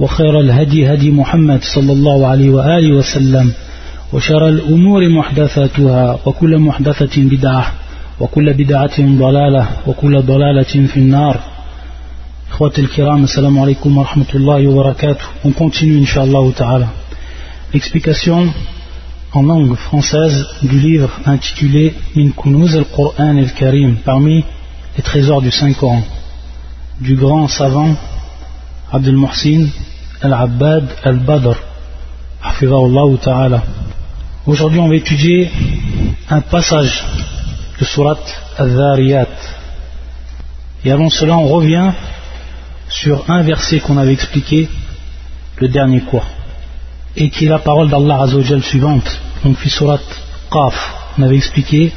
وخير الهدي هدي محمد صلى الله عليه وآله وسلم وشر الأمور محدثاتها وكل محدثة بدعة وكل بدعة ضلالة وكل ضلالة في النار. إخوتي الكرام السلام عليكم ورحمة الله وبركاته. On إن شاء الله تعالى. L'explication en langue française du livre intitulé من كنوز القرآن الكريم parmi les trésors du Saint-Coran du grand savant Abdel Muhsin al-Abbad al-Badr ta'ala. Aujourd'hui on va étudier un passage de surat al-Dhariyat. Et avant cela on revient sur un verset qu'on avait expliqué le dernier cours et qui est la parole d'Allah Azzawajal suivante. Donc fi surat Qaf on avait expliqué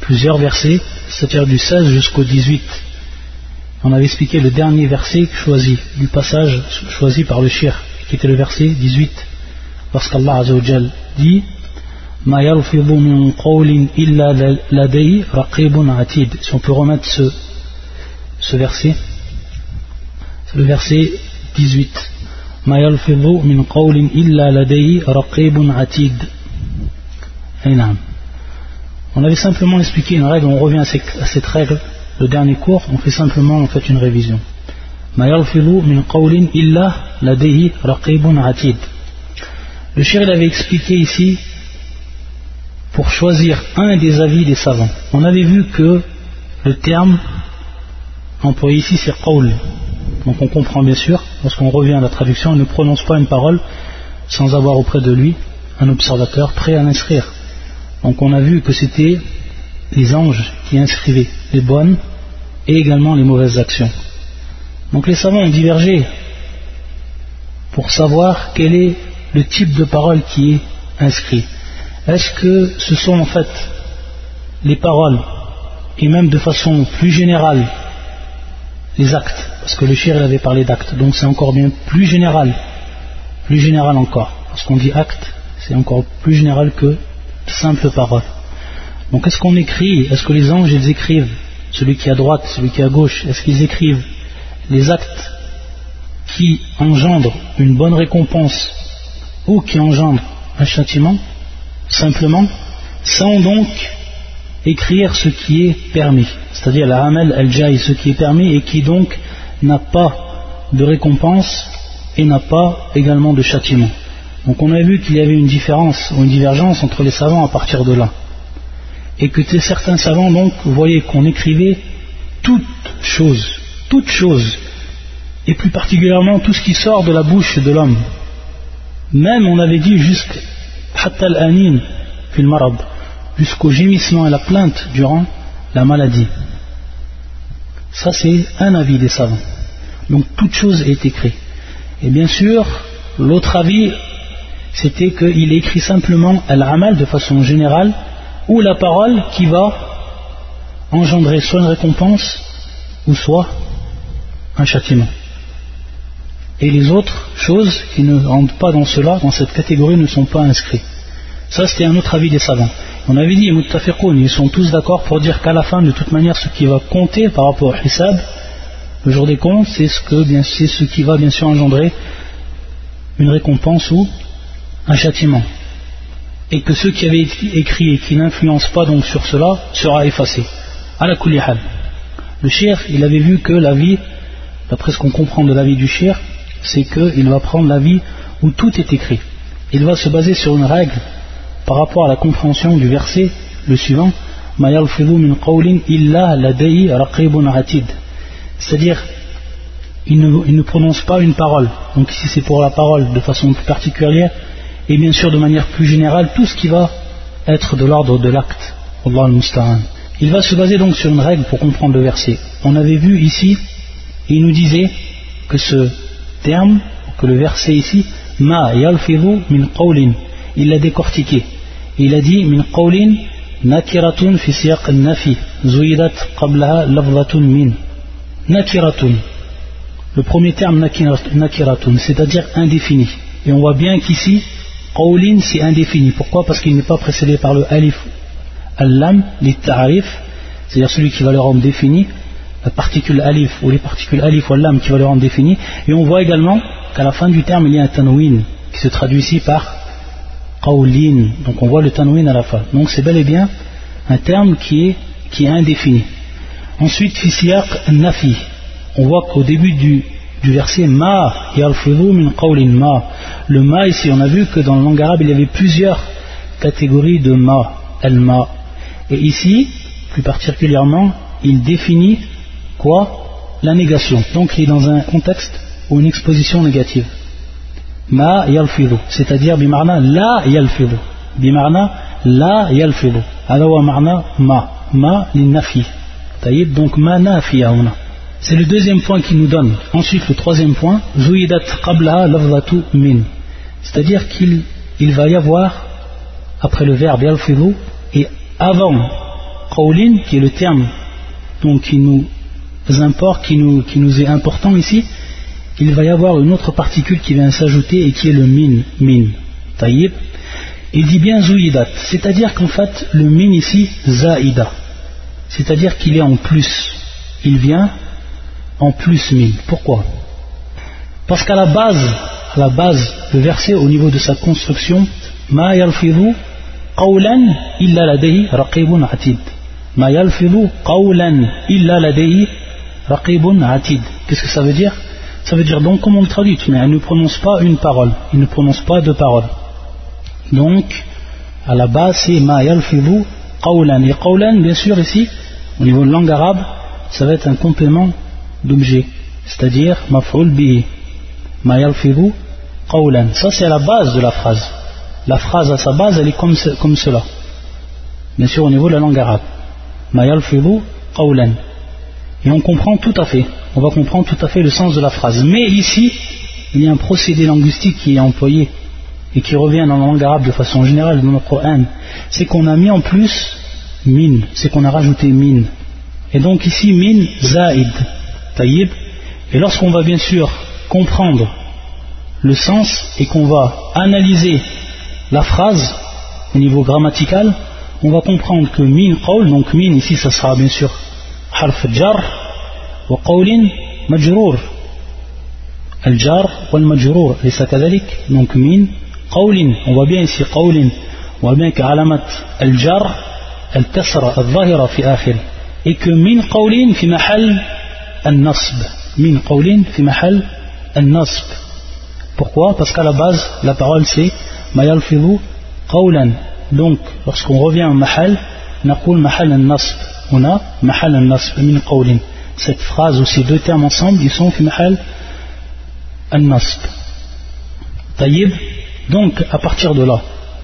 plusieurs versets c'est-à-dire du 16 jusqu'au 18 on avait expliqué le dernier verset choisi du passage choisi par le shir qui était le verset 18 lorsqu'Allah Azzawajal dit Ma min qawlin illa ladayhi raqibun atid. Si on peut remettre ce, verset c'est le verset 18 Ma min qawlin illa ladayhi raqibun atid. On avait simplement expliqué une règle on revient à cette règle le dernier cours, on fait simplement en fait une révision. Le shir il avait expliqué ici pour choisir un des avis des savants. On avait vu que le terme employé ici c'est qawl. Donc on comprend bien sûr, lorsqu'on revient à la traduction, on ne prononce pas une parole sans avoir auprès de lui un observateur prêt à l'inscrire. Donc on a vu que c'était les anges qui inscrivaient les bonnes et également les mauvaises actions. Donc les savants ont divergé pour savoir quel est le type de parole qui est inscrit. Est-ce que ce sont en fait les paroles et même de façon plus générale les actes, parce que le shir avait parlé d'actes, donc c'est encore bien plus général, plus général encore. Lorsqu'on dit acte, c'est encore plus général que simple parole. Donc est-ce qu'on écrit, est-ce que les anges ils écrivent, celui qui est à droite, celui qui est à gauche, est-ce qu'ils écrivent les actes qui engendrent une bonne récompense ou qui engendrent un châtiment, simplement, sans donc écrire ce qui est permis, c'est-à-dire la hamel al-jai, ce qui est permis et qui donc n'a pas de récompense et n'a pas également de châtiment. Donc on a vu qu'il y avait une différence ou une divergence entre les savants à partir de là et que certains savants donc voyaient qu'on écrivait toute chose, toute chose, et plus particulièrement tout ce qui sort de la bouche de l'homme. Même on avait dit jusqu'au gémissement et la plainte durant la maladie. Ça c'est un avis des savants. Donc toute chose est écrite. Et bien sûr, l'autre avis, c'était qu'il écrit simplement al-amal de façon générale ou la parole qui va engendrer soit une récompense ou soit un châtiment. Et les autres choses qui ne rentrent pas dans cela, dans cette catégorie, ne sont pas inscrites. Ça, c'était un autre avis des savants. On avait dit, ils sont tous d'accord pour dire qu'à la fin, de toute manière, ce qui va compter par rapport au Hissab, le jour des comptes, c'est ce, ce qui va bien sûr engendrer une récompense ou un châtiment et que ceux qui avaient écrit et qui n'influencent pas donc sur cela sera effacé. À la Le shir, il avait vu que la vie, d'après ce qu'on comprend de la vie du shir, c'est qu'il va prendre la vie où tout est écrit. Il va se baser sur une règle par rapport à la compréhension du verset, le suivant, c'est-à-dire, il ne, il ne prononce pas une parole. Donc ici c'est pour la parole de façon plus particulière, et bien sûr de manière plus générale tout ce qui va être de l'ordre de l'acte. Il va se baser donc sur une règle pour comprendre le verset. On avait vu ici, il nous disait que ce terme, que le verset ici, min il l'a décortiqué. Il a dit min qawlin nakiratun fi siyaq nafi zuidat qablaha min. Le premier terme nakiratun, c'est-à-dire indéfini. Et on voit bien qu'ici, qawlin c'est indéfini. Pourquoi? Parce qu'il n'est pas précédé par le alif al-lam, les ta'arif, c'est-à-dire celui qui va le rendre défini, la particule alif ou les particules alif ou lam qui va le rendre défini. Et on voit également qu'à la fin du terme il y a un tanwin qui se traduit ici par qawlin. Donc on voit le tanwin à la fin. Donc c'est bel et bien un terme qui est, qui est indéfini. Ensuite, fisiyaq nafi. On voit qu'au début du, du verset ma min qawlin ma. Le ma ici, on a vu que dans le langue arabe il y avait plusieurs catégories de ma, el ma. Et ici, plus particulièrement, il définit quoi? La négation. Donc il est dans un contexte ou une exposition négative. Ma yalfidu, c'est-à-dire bimarna la yalfidu. Bimarna la yalfidu. Alors marna ma. Ma l'inafi. Donc ma nafiyauna. C'est le deuxième point qu'il nous donne. Ensuite, le troisième point, zuidat qabla lafzatu min. C'est-à-dire qu'il il va y avoir, après le verbe yalfidu, et avant qawlin, qui est le terme donc, qui nous importe, qui nous, est important ici, il va y avoir une autre particule qui vient s'ajouter et qui est le min, min, taïb. Il dit bien zouidat, c'est-à-dire qu'en fait le min ici, zaïda, c'est-à-dire qu'il est en plus, il vient en plus min. Pourquoi? Parce qu'à la base, à la base, le verset au niveau de sa construction, ma yalfidu qawlan illa ladayhi raqibun atid. Ma yalfidu qawlan illa ladayhi raqibun atid. Qu'est-ce que ça veut dire? Ça veut dire donc, comme on le traduit, mais elle ne prononce pas une parole, il ne prononce pas deux paroles. Donc, à la base, c'est ma yalfidu qawlan. Et qawlan, bien sûr, ici, au niveau de langue arabe, ça va être un complément d'objet, c'est-à-dire maf'ul bihi. Ma. Ça, c'est la base de la phrase. La phrase à sa base, elle est comme, comme cela. Bien sûr, au niveau de la langue arabe. Ma yalfidu qawlan. Et on comprend tout à fait, on va comprendre tout à fait le sens de la phrase. Mais ici, il y a un procédé linguistique qui est employé et qui revient dans la langue arabe de façon générale dans le Coran. C'est qu'on a mis en plus min, c'est qu'on a rajouté min. Et donc ici, min zaid, et lorsqu'on va bien sûr comprendre le sens et qu'on va analyser la phrase au niveau grammatical, on va comprendre que min qawl, donc min ici ça sera bien sûr harf jar wa qawlin majrour. Al jar wal majrour, et ça donc min qawlin. On voit bien ici qawlin, on voit bien qu'alamat al jar al kasra al zahira fi akhir. Et que min qawlin fi mahal النصب من قول في محل النصب pourquoi parce qu'à la base la parole c'est ما يلفظ قولا donc lorsqu'on revient au mahal نقول محل النصب on a mahal al-nasb min qawlin. Cette phrase ou ces deux termes ensemble, ils sont fi mahal al-nasb. Taïb. Donc, à partir de là,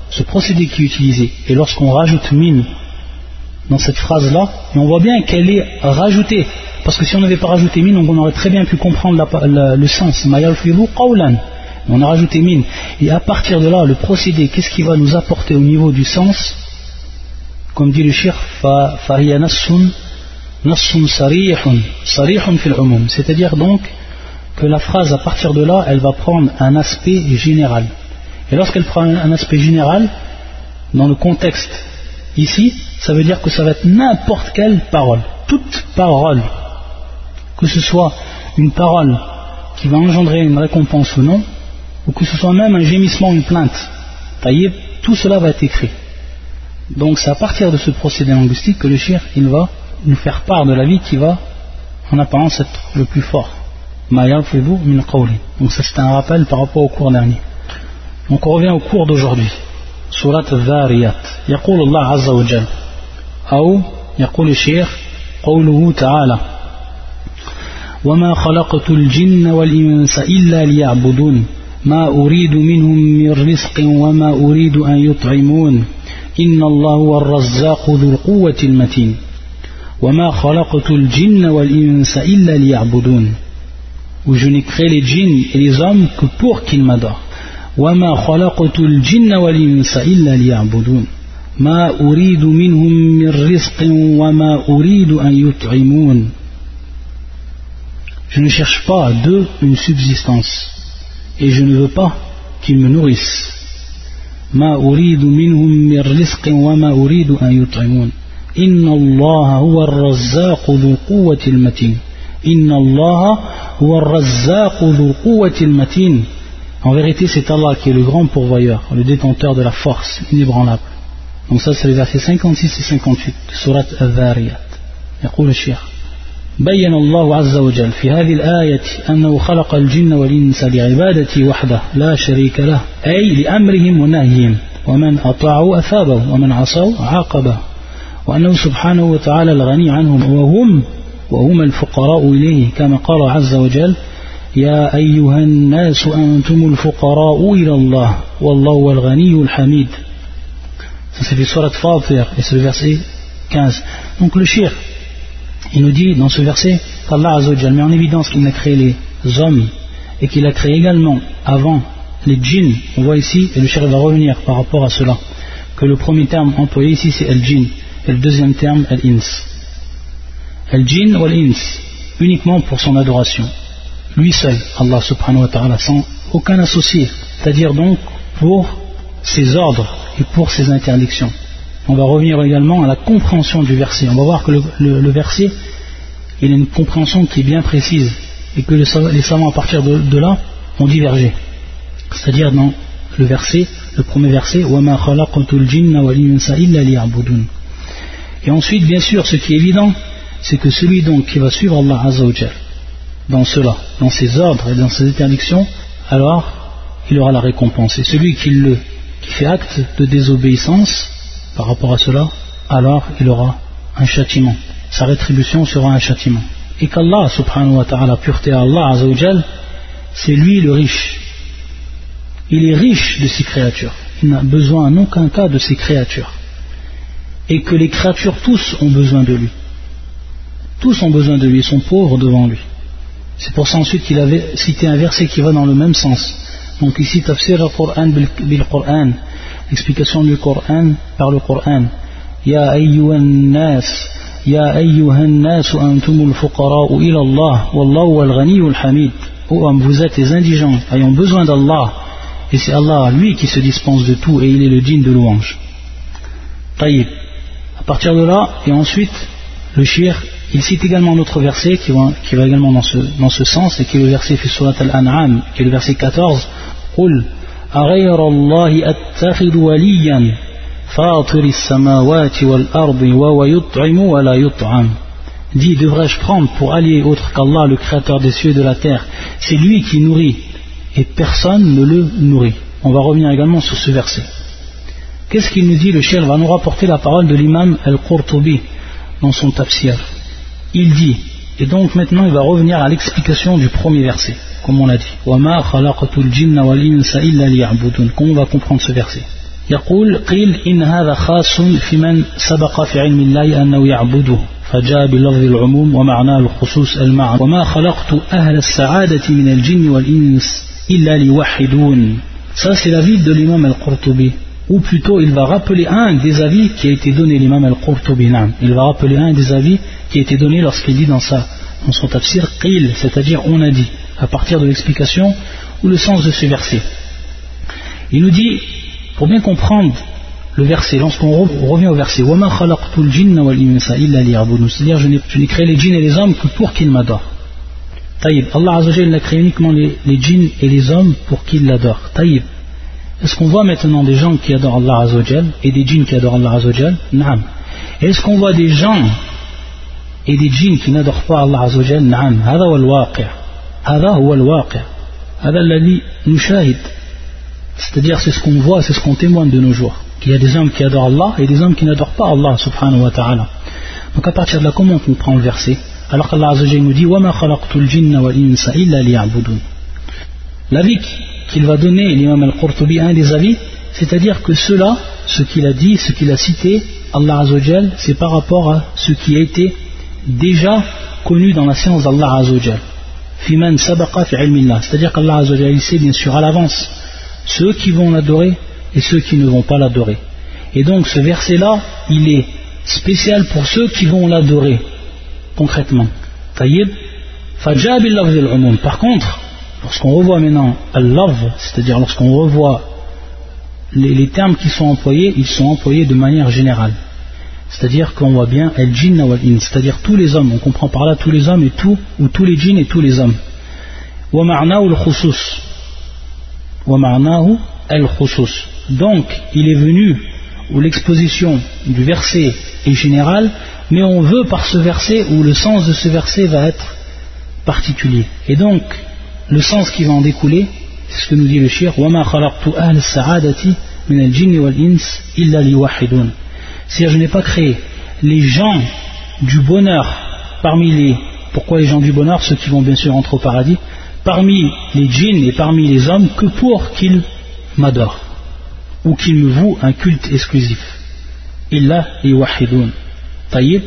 ce procédé qui est utilisé, et lorsqu'on rajoute min dans cette phrase-là, et on voit bien qu'elle est rajoutée, parce que si on n'avait pas rajouté min, on aurait très bien pu comprendre le sens. On a rajouté min. Et à partir de là, le procédé, qu'est-ce qui va nous apporter au niveau du sens? Comme dit le shir, c'est-à-dire donc que la phrase à partir de là, elle va prendre un aspect général. Et lorsqu'elle prend un aspect général, dans le contexte ici, ça veut dire que ça va être n'importe quelle parole, toute parole, que ce soit une parole qui va engendrer une récompense ou non, ou que ce soit même un gémissement, une plainte, tout cela va être écrit. Donc c'est à partir de ce procédé linguistique que le shir il va nous faire part de la vie qui va en apparence être le plus fort. Donc ça c'est un rappel par rapport au cours dernier. Donc on revient au cours d'aujourd'hui. Surat al-Dhariyat. يقول الله عز وجل أو يقول الشيخ قوله تعالى وما خلقت الجن والإنس إلا ليعبدون ما أريد منهم من رزق وما أريد أن يطعمون إن الله هو الرزاق ذو القوة المتين وما خلقت الجن والإنس إلا ليعبدون où je n'ai créé les djinns et les hommes que pour qu'ils m'adorent. الجن والإنس إلا ليعبدون ما Je ne cherche pas d'eux une subsistance et je ne veux pas qu'ils me nourrissent. ما أريد منهم من رزق وما أريد أن يطعمون إن الله هو الرزاق ذو القوة المتين إن الله هو الرزاق ذو القوة المتين En vérité, c'est Allah qui est le grand pourvoyeur, le détenteur de la force inébranlable. Donc ça, c'est les versets 56 et 58 de Surat Al-Dhariyat. يقول الشيخ بين الله عز وجل في هذه الآية أنه خلق الجن والإنس لعبادته وحده لا شريك له أي لأمرهم ونهيهم ومن أطاعوا أثابه ومن عصوا عاقبه وأنه سبحانه وتعالى الغني عنهم وهم وهم الفقراء إليه كما قال عز وجل يا أيها الناس أنتم الفقراء إلى الله والله هو الغني الحميد et c'est le verset 15. Donc le shir, il nous dit dans ce verset qu'Allah Azzawajal met en évidence qu'il a créé les hommes et qu'il a créé également avant les djinns. On voit ici, et le shir va revenir par rapport à cela, que le premier terme employé ici c'est el-jinn et le deuxième terme el-ins. El-jinn ou el-ins, uniquement pour son adoration. Lui seul, Allah subhanahu wa ta'ala, sans aucun associé. C'est-à-dire donc pour ses ordres et pour ses interdictions. On va revenir également à la compréhension du verset. On va voir que le, verset, il a une compréhension qui est bien précise et que les savants à partir de, là ont divergé. C'est-à-dire dans le verset, le premier verset, Et ensuite, bien sûr, ce qui est évident, c'est que celui donc qui va suivre Allah Azzawajal dans cela, dans ses ordres et dans ses interdictions, alors il aura la récompense. Et celui qui le qui fait acte de désobéissance par rapport à cela, alors il aura un châtiment. Sa rétribution sera un châtiment. Et qu'Allah subhanahu wa ta'ala, pureté à Allah c'est lui le riche. Il est riche de ses créatures. Il n'a besoin en aucun cas de ses créatures. Et que les créatures tous ont besoin de lui. Tous ont besoin de lui, ils sont pauvres devant lui. C'est pour ça ensuite qu'il avait cité un verset qui va dans le même sens. Donc ici, tafsir al-Qur'an bil-Qur'an, explication du Qur'an par le Qur'an. Ya ayyuhan nas, ya ayyuhan nas antumul fuqara'u ila Allah, wallahu al-ghaniyyul hamid. Ô homme, vous êtes les indigents, ayant besoin d'Allah, et c'est Allah, lui, qui se dispense de tout, et il est le digne de louange. Taïb. À partir de là, et ensuite, le shir, il cite également autre verset qui va, également dans ce, sens, et qui est le verset fait surat al-An'am, qui est le verset 14, قل أغير الله أتخذ وليا فاطر السماوات والأرض وهو يطعم ولا يطعم Dit, devrais-je prendre pour allier autre qu'Allah, le créateur des cieux et de la terre C'est lui qui nourrit et personne ne le nourrit. On va revenir également sur ce verset. Qu'est-ce qu'il nous dit Le chef va nous rapporter la parole de l'imam Al-Qurtubi dans son tafsir. Il dit, et donc maintenant il va revenir à l'explication du premier verset comme on l'a dit. Comment on va comprendre ce verset يقول قيل إن هذا خاص في من سبق في علم الله أنه يعبده فجاء بلفظ العموم ومعناه الخصوص المعنى وما خلقت أهل السعادة من الجن والإنس إلا ليوحدون Ça c'est l'avis de l'imam al-Qurtubi ou plutôt il va rappeler un des avis qui a été donné l'imam al-Qurtubi il va rappeler un des avis qui a été donné lorsqu'il dit dans, sa, dans son tafsir qil c'est-à-dire on a dit à partir de l'explication ou le sens de ce verset. Il nous dit, pour bien comprendre le verset, lorsqu'on revient au verset, c'est-à-dire je n'ai créé les djinns et les hommes que pour qu'ils m'adorent. Taïb, Allah Azzawajal n'a créé uniquement les, djinns et les hommes pour qu'ils l'adorent. Taïb, est-ce qu'on voit maintenant des gens qui adorent Allah Azzawajal et des djinns qui adorent Allah Azzawajal Naam. Est-ce qu'on voit des gens et des djinns qui n'adorent pas Allah Azzawajal Naam. هذا هو الواقع c'est-à-dire c'est ce qu'on voit c'est ce qu'on témoigne de nos jours qu'il y a des hommes qui adorent Allah et des hommes qui n'adorent pas Allah subhanahu wa ta'ala donc à partir de là comment on comprend le verset alors qu'Allah nous dit l'avis qu'il va donner l'imam al-Qurtubi un des avis c'est-à-dire que cela ce qu'il a dit ce qu'il a cité Allah c'est par rapport à ce qui a été déjà connu dans la science d'Allah c'est-à-dire qu'Allah sait bien sûr à l'avance ceux qui vont l'adorer et ceux qui ne vont pas l'adorer. Et donc ce verset-là, il est spécial pour ceux qui vont l'adorer, concrètement. Taïb, Par contre, lorsqu'on revoit maintenant al-love, c'est-à-dire lorsqu'on revoit les, termes qui sont employés, ils sont employés de manière générale. C'est-à-dire qu'on voit bien el jinn wal in, c'est-à-dire tous les hommes, on comprend par là tous les hommes et tout, ou tous les djinns et tous les hommes. Wa al khusus. Wa al khusus. Donc, il est venu où l'exposition du verset est générale, mais on veut par ce verset, ou le sens de ce verset va être particulier. Et donc, le sens qui va en découler, c'est ce que nous dit le shir, C'est-à-dire, je n'ai pas créé les gens du bonheur parmi les. Pourquoi les gens du bonheur Ceux qui vont bien sûr entrer au paradis, parmi les djinns et parmi les hommes, que pour qu'ils m'adorent ou qu'ils me vouent un culte exclusif. Illa liwahidun. Taïb.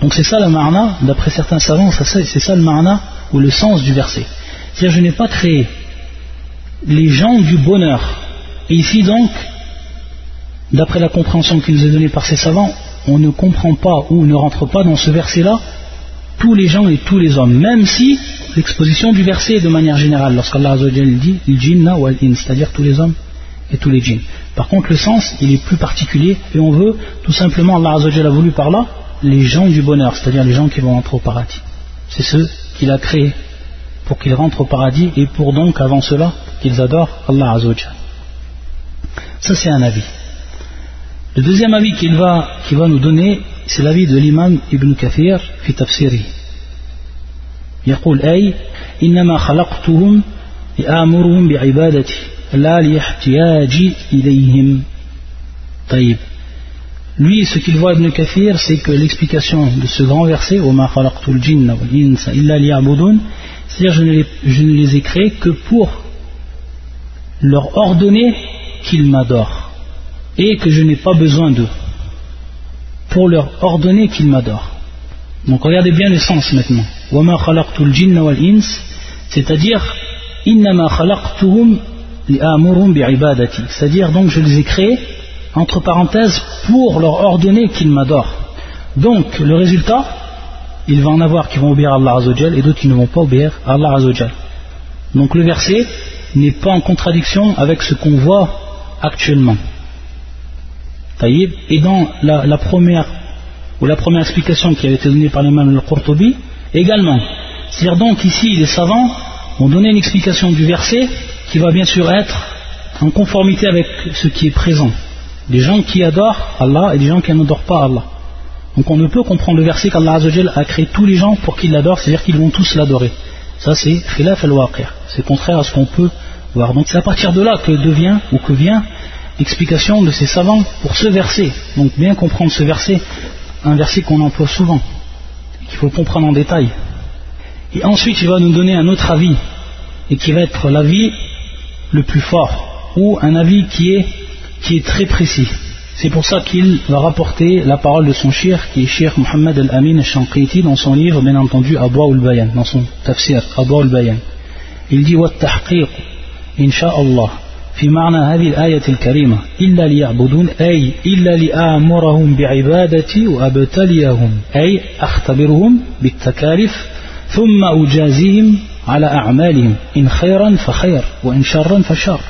Donc c'est ça le marna, d'après certains savants, c'est ça le marna ou le sens du verset. C'est-à-dire je n'ai pas créé les gens du bonheur. Et ici donc, d'après la compréhension qui nous est donnée par ces savants, on ne comprend pas ou ne rentre pas dans ce verset-là tous les gens et tous les hommes, même si l'exposition du verset est de manière générale, lorsqu'Allah dit il jinna ou c'est-à-dire tous les hommes et tous les djinns. Par contre, le sens, il est plus particulier et on veut, tout simplement, Allah a voulu par là, les gens du bonheur, c'est-à-dire les gens qui vont rentrer au paradis. C'est ceux qu'il a créés pour qu'ils rentrent au paradis et pour donc, avant cela, qu'ils adorent Allah Azzawajal. Ça, c'est un avis. Le deuxième avis qu'il va, va nous donner, c'est l'avis de l'imam Ibn Kathir, fi tafsiri. يقول أي إنما خلقتهم لآمرهم بعبادتي لا لاحتياج إليهم طيب lui, ce qu'il voit Ibn Kathir, c'est que l'explication de ce grand verset, c'est-à-dire je, ne je ne les ai créés que pour leur ordonner qu'ils m'adorent et que je n'ai pas besoin d'eux pour leur ordonner qu'ils m'adorent. Donc regardez bien le sens maintenant. C'est-à-dire c'est-à-dire donc je les ai créés entre parenthèses pour leur ordonner qu'ils m'adorent. Donc le résultat, il va en avoir qui vont obéir à Allah Azzawajal et d'autres qui ne vont pas obéir à Allah Azzawajal. Donc le verset n'est pas en contradiction avec ce qu'on voit actuellement. Et dans la, première ou la première explication qui avait été donnée par l'imam al-Qurtubi, également. C'est-à-dire donc ici les savants ont donné une explication du verset qui va bien sûr être en conformité avec ce qui est présent. Des gens qui adorent Allah et des gens qui n'adorent pas Allah. Donc on ne peut comprendre le verset qu'Allah a créé tous les gens pour qu'ils l'adorent, c'est-à-dire qu'ils vont tous l'adorer. Ça c'est khilaf al C'est contraire à ce qu'on peut voir. Donc c'est à partir de là que devient ou que vient l'explication de ces savants pour ce verset. Donc bien comprendre ce verset, un verset qu'on emploie souvent, qu'il faut comprendre en détail. Et ensuite il va nous donner un autre avis, et qui va être l'avis le plus fort, ou un avis qui est, qui est très précis. C'est pour ça qu'il va rapporter la parole de son shir, qui est shir Muhammad al-Amin al-Shanqiti, dans son livre, bien entendu, Abwa ul-Bayan, dans son tafsir, Abwa ul-Bayan. Il dit, وَالتحقيق إن شاء الله في معنى هذه الآية الكريمة إلا ليعبدون أي إلا لآمرهم بعبادتي وأبتليهم أي أختبرهم بالتكاليف ثم أجازيهم على أعمالهم إن خيرا فخير وإن شرا فشر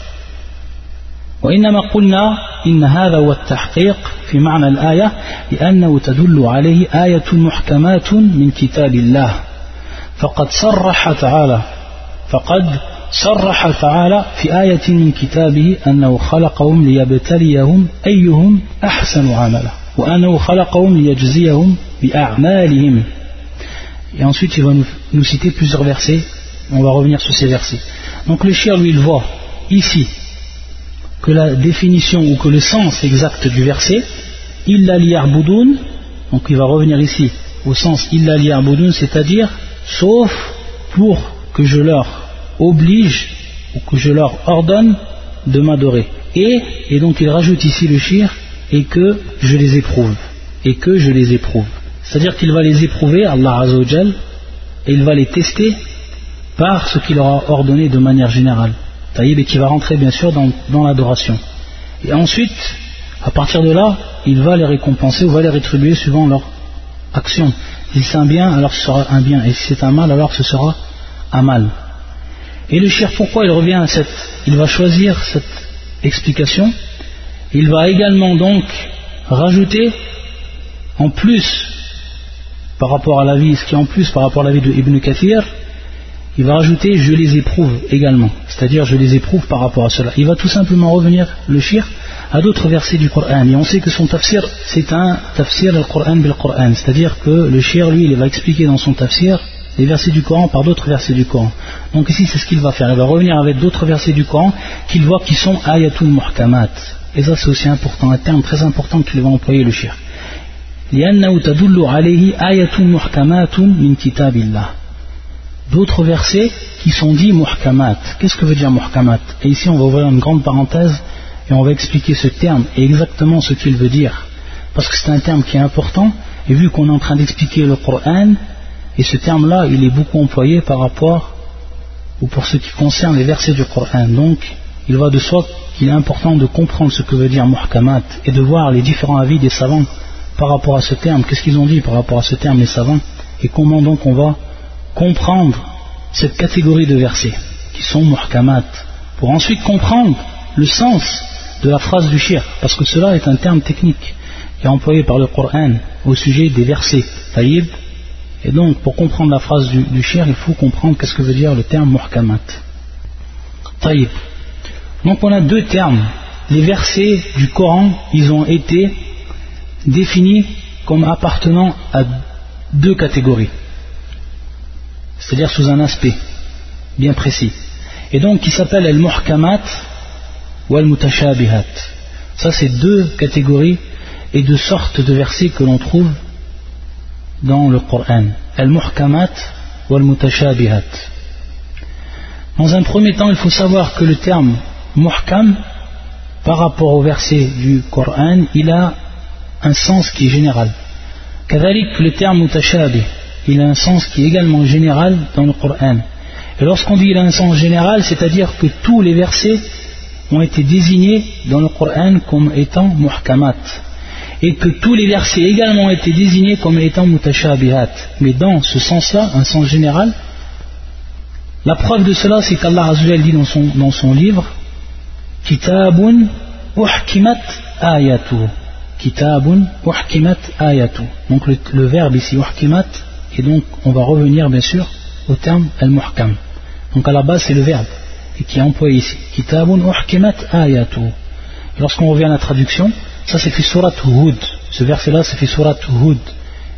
وإنما قلنا إن هذا هو التحقيق في معنى الآية لأنه تدل عليه آية محكمات من كتاب الله فقد صرح تعالى فقد صرح تعالى في آية من كتابه أنه خلقهم ليبتليهم أيهم أحسن عملا وأنه خلقهم ليجزيهم بأعمالهم Et ensuite, il va nous, nous citer plusieurs versets. On va revenir sur ces versets. Donc le shir, lui, il voit ici que la définition ou que le sens exact du verset, illa liya'budun, donc il va revenir ici au sens illa liya'budun, c'est-à-dire sauf pour que je leur oblige ou que je leur ordonne de m'adorer. Et, et donc il rajoute ici le shir, et que je les éprouve. Et que je les éprouve. C'est-à-dire qu'il va les éprouver, Allah Azzawajal, et il va les tester par ce qu'il leur a ordonné de manière générale. Et qui va rentrer bien sûr dans, dans l'adoration. Et ensuite, à partir de là, il va les récompenser ou va les rétribuer suivant leur action. Si c'est un bien, alors ce sera un bien, et si c'est un mal, alors ce sera un mal. Et le shir, pourquoi il revient à cette Il va choisir cette explication? Il va également donc rajouter en plus par rapport à la vie, ce qui est en plus par rapport à la vie de Ibn Kathir, il va rajouter je les éprouve également, c'est-à-dire je les éprouve par rapport à cela. Il va tout simplement revenir, le shir, à d'autres versets du Coran. Et on sait que son tafsir, c'est un tafsir al-Qur'an bil-Qur'an, c'est-à-dire que le shir, lui, il va expliquer dans son tafsir les versets du Coran par d'autres versets du Coran. Donc ici, c'est ce qu'il va faire. Il va revenir avec d'autres versets du Coran qu'il voit qui sont ayatul muhkamat. Et ça, c'est aussi important, un terme très important qu'il va employer le shir. D'autres versets qui sont dits muhkamat. Qu'est-ce que veut dire muhkamat? Et ici, on va ouvrir une grande parenthèse et on va expliquer ce terme et exactement ce qu'il veut dire. Parce que c'est un terme qui est important, et vu qu'on est en train d'expliquer le Coran, et ce terme-là, il est beaucoup employé par rapport, ou pour ce qui concerne les versets du Coran. Donc, il va de soi qu'il est important de comprendre ce que veut dire muhkamat et de voir les différents avis des savants par rapport à ce terme. Qu'est-ce qu'ils ont dit par rapport à ce terme, les savants, et comment donc on va comprendre cette catégorie de versets qui sont muhkamat pour ensuite comprendre le sens de la phrase du shir, parce que cela est un terme technique qui est employé par le Coran au sujet des versets. Taïb. Et donc, pour comprendre la phrase du, du il faut comprendre qu'est-ce que veut dire le terme muhkamat. Taïb. Donc, on a deux termes. Les versets du Coran, ils ont été définis comme appartenant à deux catégories, c'est-à-dire sous un aspect bien précis. Et donc, qui s'appelle al-muhkamat ça, c'est deux catégories et deux sortes de versets que l'on trouve dans le Coran. Al-Muhkamat wal-Mutashabihat. Dans un premier temps, il faut savoir que le terme Muhkam, par rapport au verset du Coran, il a un sens qui est général. Kadalik, le terme Mutashabih, il a un sens qui est également général dans le Coran. Et lorsqu'on dit qu'il a un sens général, c'est-à-dire que tous les versets ont été désignés dans le Coran comme étant muhkamat et que tous les versets également ont été désignés comme étant mutashabihat. Mais dans ce sens-là, un sens général, la preuve de cela, c'est qu'Allah Azzawajal dit dans son, dans son livre Kitabun uhkimat ayatu. Kitabun uhkimat ayatu. Donc le, verbe ici uhkimat, et donc on va revenir bien sûr au terme al-muhkam. Donc à la base c'est le verbe qui est employé ici. Kitabun uhkimat ayatu. Lorsqu'on revient à la traduction, ça fait surat Hud. Ce verset-là fait surat Hud.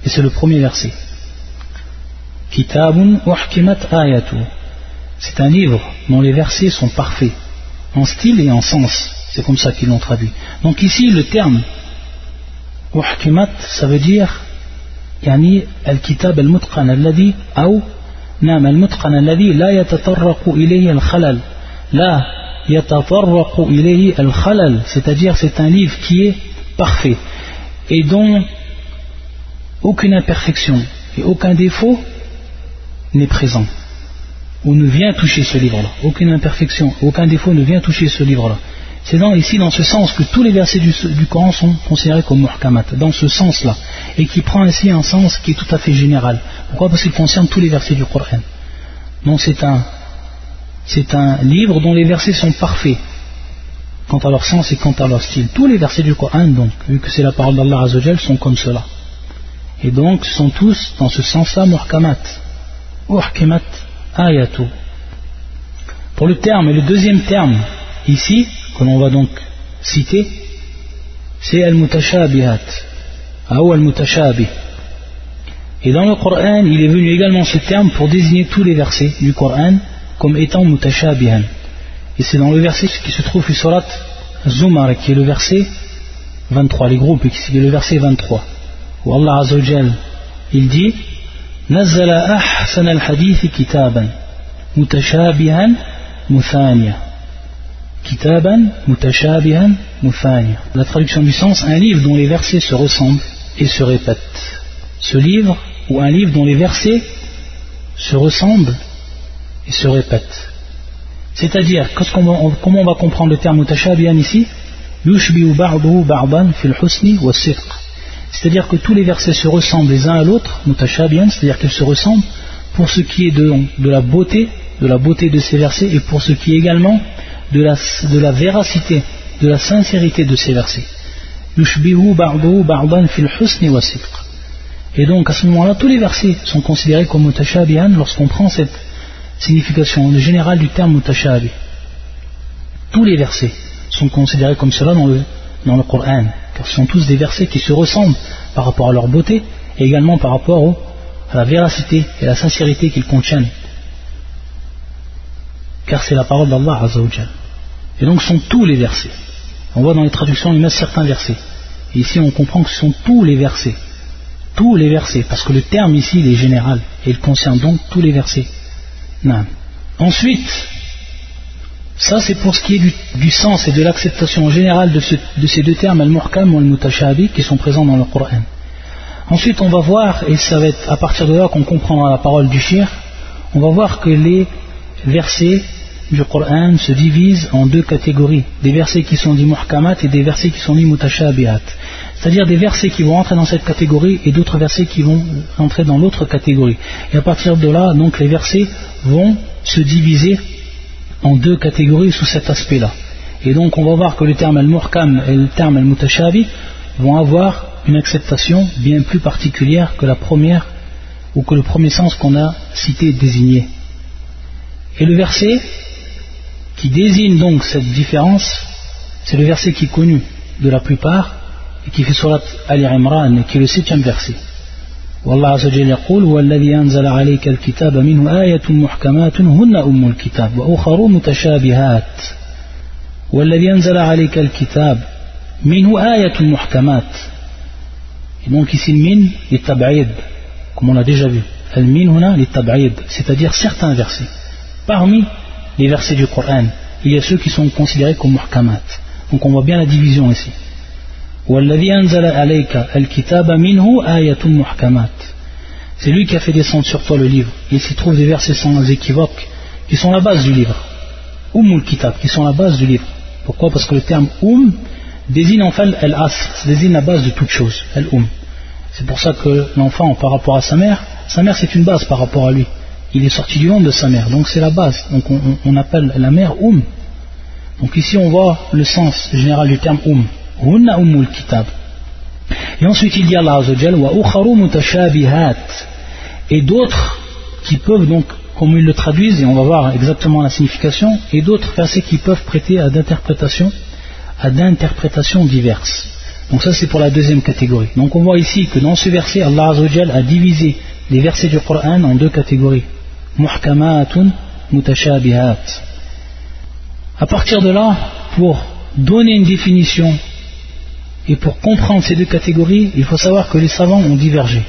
Et c'est le premier verset. Kitabun uhkimat ayatu. C'est un livre dont les versets sont parfaits, en style et en sens. C'est comme ça qu'ils l'ont traduit. Donc ici, le terme uhkimat, ça veut dire yani al-kitab al-mutqan alladhi ou نعم المتقن الذي لا يتطرق إليه الخلل لا يتطرق إليه الخلل c'est-à-dire c'est un livre qui est parfait et dont aucune imperfection et aucun défaut n'est présent ou ne vient toucher ce livre-là. Aucune imperfection, aucun défaut ne vient toucher ce livre-là. C'est dans, ici dans ce sens que tous les versets du, Coran sont considérés comme muhkamat, dans ce sens-là, et qui prend ainsi un sens qui est tout à fait général. Pourquoi? Parce qu'il concerne tous les versets du Coran. Donc c'est un, c'est un livre dont les versets sont parfaits, quant à leur sens et quant à leur style. Tous les versets du Coran, donc, vu que c'est la parole d'Allah Azzawajal, sont comme cela. Et donc, sont tous dans ce sens-là muhkamat. Muhkamat ayatu. Pour le terme, le deuxième terme, ici, que l'on va donc citer, c'est al-mutashabihat, ou al-mutashabih. Et dans le Coran, il est venu également ce terme pour désigner tous les versets du Coran comme étant mutashabihan. Et c'est dans le verset qui se trouve sur surat Zumar, qui est le verset 23, les groupes, qui est le verset 23, où Allah Azzawajal, il dit نزل أحسن الحديث كتابا متشابها مثانيا Kitaban mutashabihan mufani. La traduction du sens, un livre dont les versets se ressemblent et se répètent. Ce livre, ou un livre dont les versets se ressemblent et se répètent. C'est-à-dire, comment on va comprendre le terme mutashabihan ici? C'est-à-dire que tous les versets se ressemblent les uns à l'autre, c'est-à-dire qu'ils se ressemblent pour ce qui est de, la beauté, de la beauté de ces versets et pour ce qui est également de la, véracité, de la sincérité de ces versets. Et donc à ce moment-là, tous les versets sont considérés comme mutashabihan lorsqu'on prend cette signification générale du terme mutashabih. Tous les versets sont considérés comme cela dans le, dans le Coran, car ce sont tous des versets qui se ressemblent par rapport à leur beauté et également par rapport à la véracité et la sincérité qu'ils contiennent. Car c'est la parole d'Allah Azzawajal. Et donc sont tous les versets. On voit dans les traductions, ils mettent certains versets. Et ici on comprend que ce sont tous les versets. Tous les versets, parce que le terme ici il est général et il concerne donc tous les versets. Non. Ensuite, ça, c'est pour ce qui est du, sens et de l'acceptation générale de, ces deux termes, al-muhkam ou al-mutashabi, qui sont présents dans le Coran. Ensuite, on va voir, et ça va être à partir de là qu'on comprendra la parole du shir, on va voir que les versets du Coran se divisent en deux catégories. Des versets qui sont dits muhkamat et des versets qui sont dits mutashabihat. C'est-à-dire des versets qui vont entrer dans cette catégorie et d'autres versets qui vont entrer dans l'autre catégorie. Et à partir de là, donc, les versets vont se diviser en deux catégories sous cet aspect-là. Et donc on va voir que le terme al-muhkam et le terme al-mutashabi vont avoir une acceptation bien plus particulière que la première ou que le premier sens qu'on a cité désigné. Et le verset qui désigne donc cette différence, c'est le verset qui est connu de la plupart et qui fait surat Al-Imran, qui est le septième verset. والله عز وجل يقول هو الذي أنزل عليك الكتاب منه آية محكمات هن أم الكتاب وأخر متشابهات والذي أنزل عليك الكتاب منه آية محكمات Et donc ici le min, les tab'id, comme on l'a déjà vu. Le min huna, les tab'id, c'est-à-dire certains versets. Parmi les versets du Coran, il y a ceux qui sont considérés comme muhkamat. Donc on voit bien la division ici. C'est lui qui a fait descendre sur toi le livre. Il s'y trouve des versets sans équivoque qui sont la base du livre. Umul Kitab, qui sont la base du livre. Pourquoi? Parce que le terme Um désigne en fait el as, désigne la base de toute chose. C'est pour ça que l'enfant, par rapport à sa mère, sa mère c'est une base par rapport à lui. Il est sorti du ventre de sa mère, donc c'est la base. Donc on, appelle la mère Um. Donc ici on voit le sens général du terme Um. Et ensuite il dit Allah wa mutashabihat et d'autres qui peuvent donc comme ils le traduisent et on va voir exactement la signification et d'autres versets qui peuvent prêter à d'interprétations à d'interprétations diverses. Donc ça c'est pour la deuxième catégorie. Donc on voit ici que dans ce verset Allah a divisé les versets du Coran en deux catégories. Muhkamatun mutashabihat. À partir de là, pour donner une définition et pour comprendre ces deux catégories, il faut savoir que les savants ont divergé.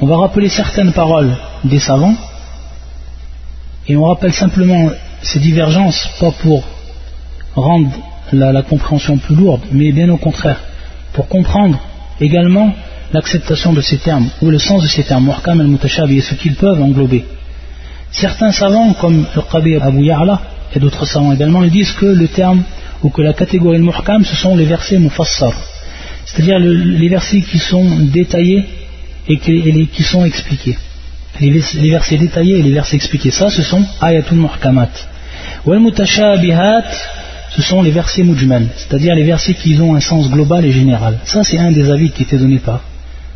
On va rappeler certaines paroles des savants, et on rappelle simplement ces divergences, pas pour rendre la, compréhension plus lourde, mais bien au contraire, pour comprendre également l'acceptation de ces termes, ou le sens de ces termes, Muhkam et ce qu'ils peuvent englober. Certains savants, comme le Qabi Abu Ya'la, et d'autres savants également, ils disent que le terme, ou que la catégorie Muhkam, ce sont les versets Mufassar, c'est-à-dire les versets qui sont détaillés et qui, sont expliqués. Les, versets détaillés et les versets expliqués, ça ce sont ayatul muhkamat. Wal mutashabihat, ce sont les versets mujmal, c'est-à-dire les versets qui ont un sens global et général. Ça c'est un des avis qui était donné par,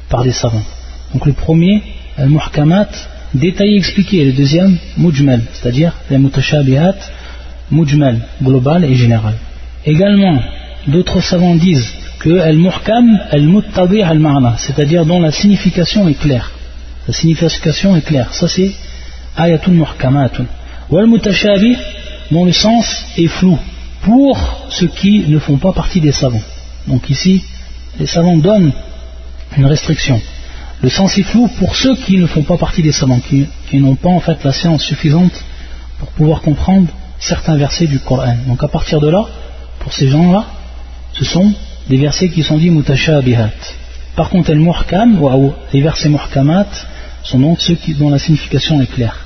par des savants. Donc le premier, al muhkamat, détaillé expliqué, le deuxième, mujmal, c'est-à-dire les mutashabihat, mujmal, global et général. Également, d'autres savants disent que al-muhkam, al-muttabi' al-ma'na, c'est-à-dire dont la signification est claire. La signification est claire. Ça c'est ayatul muhkamatun. Ou al-mutashabi, dont le sens est flou, pour ceux qui ne font pas partie des savants. Donc ici, les savants donnent une restriction. Le sens est flou pour ceux qui ne font pas partie des savants, qui, n'ont pas en fait la science suffisante pour pouvoir comprendre certains versets du Coran. Donc à partir de là, pour ces gens-là, ce sont des versets qui sont dits mutashabihat. Par contre, muhkam, les versets muhkamat, sont donc ceux dont la signification est claire.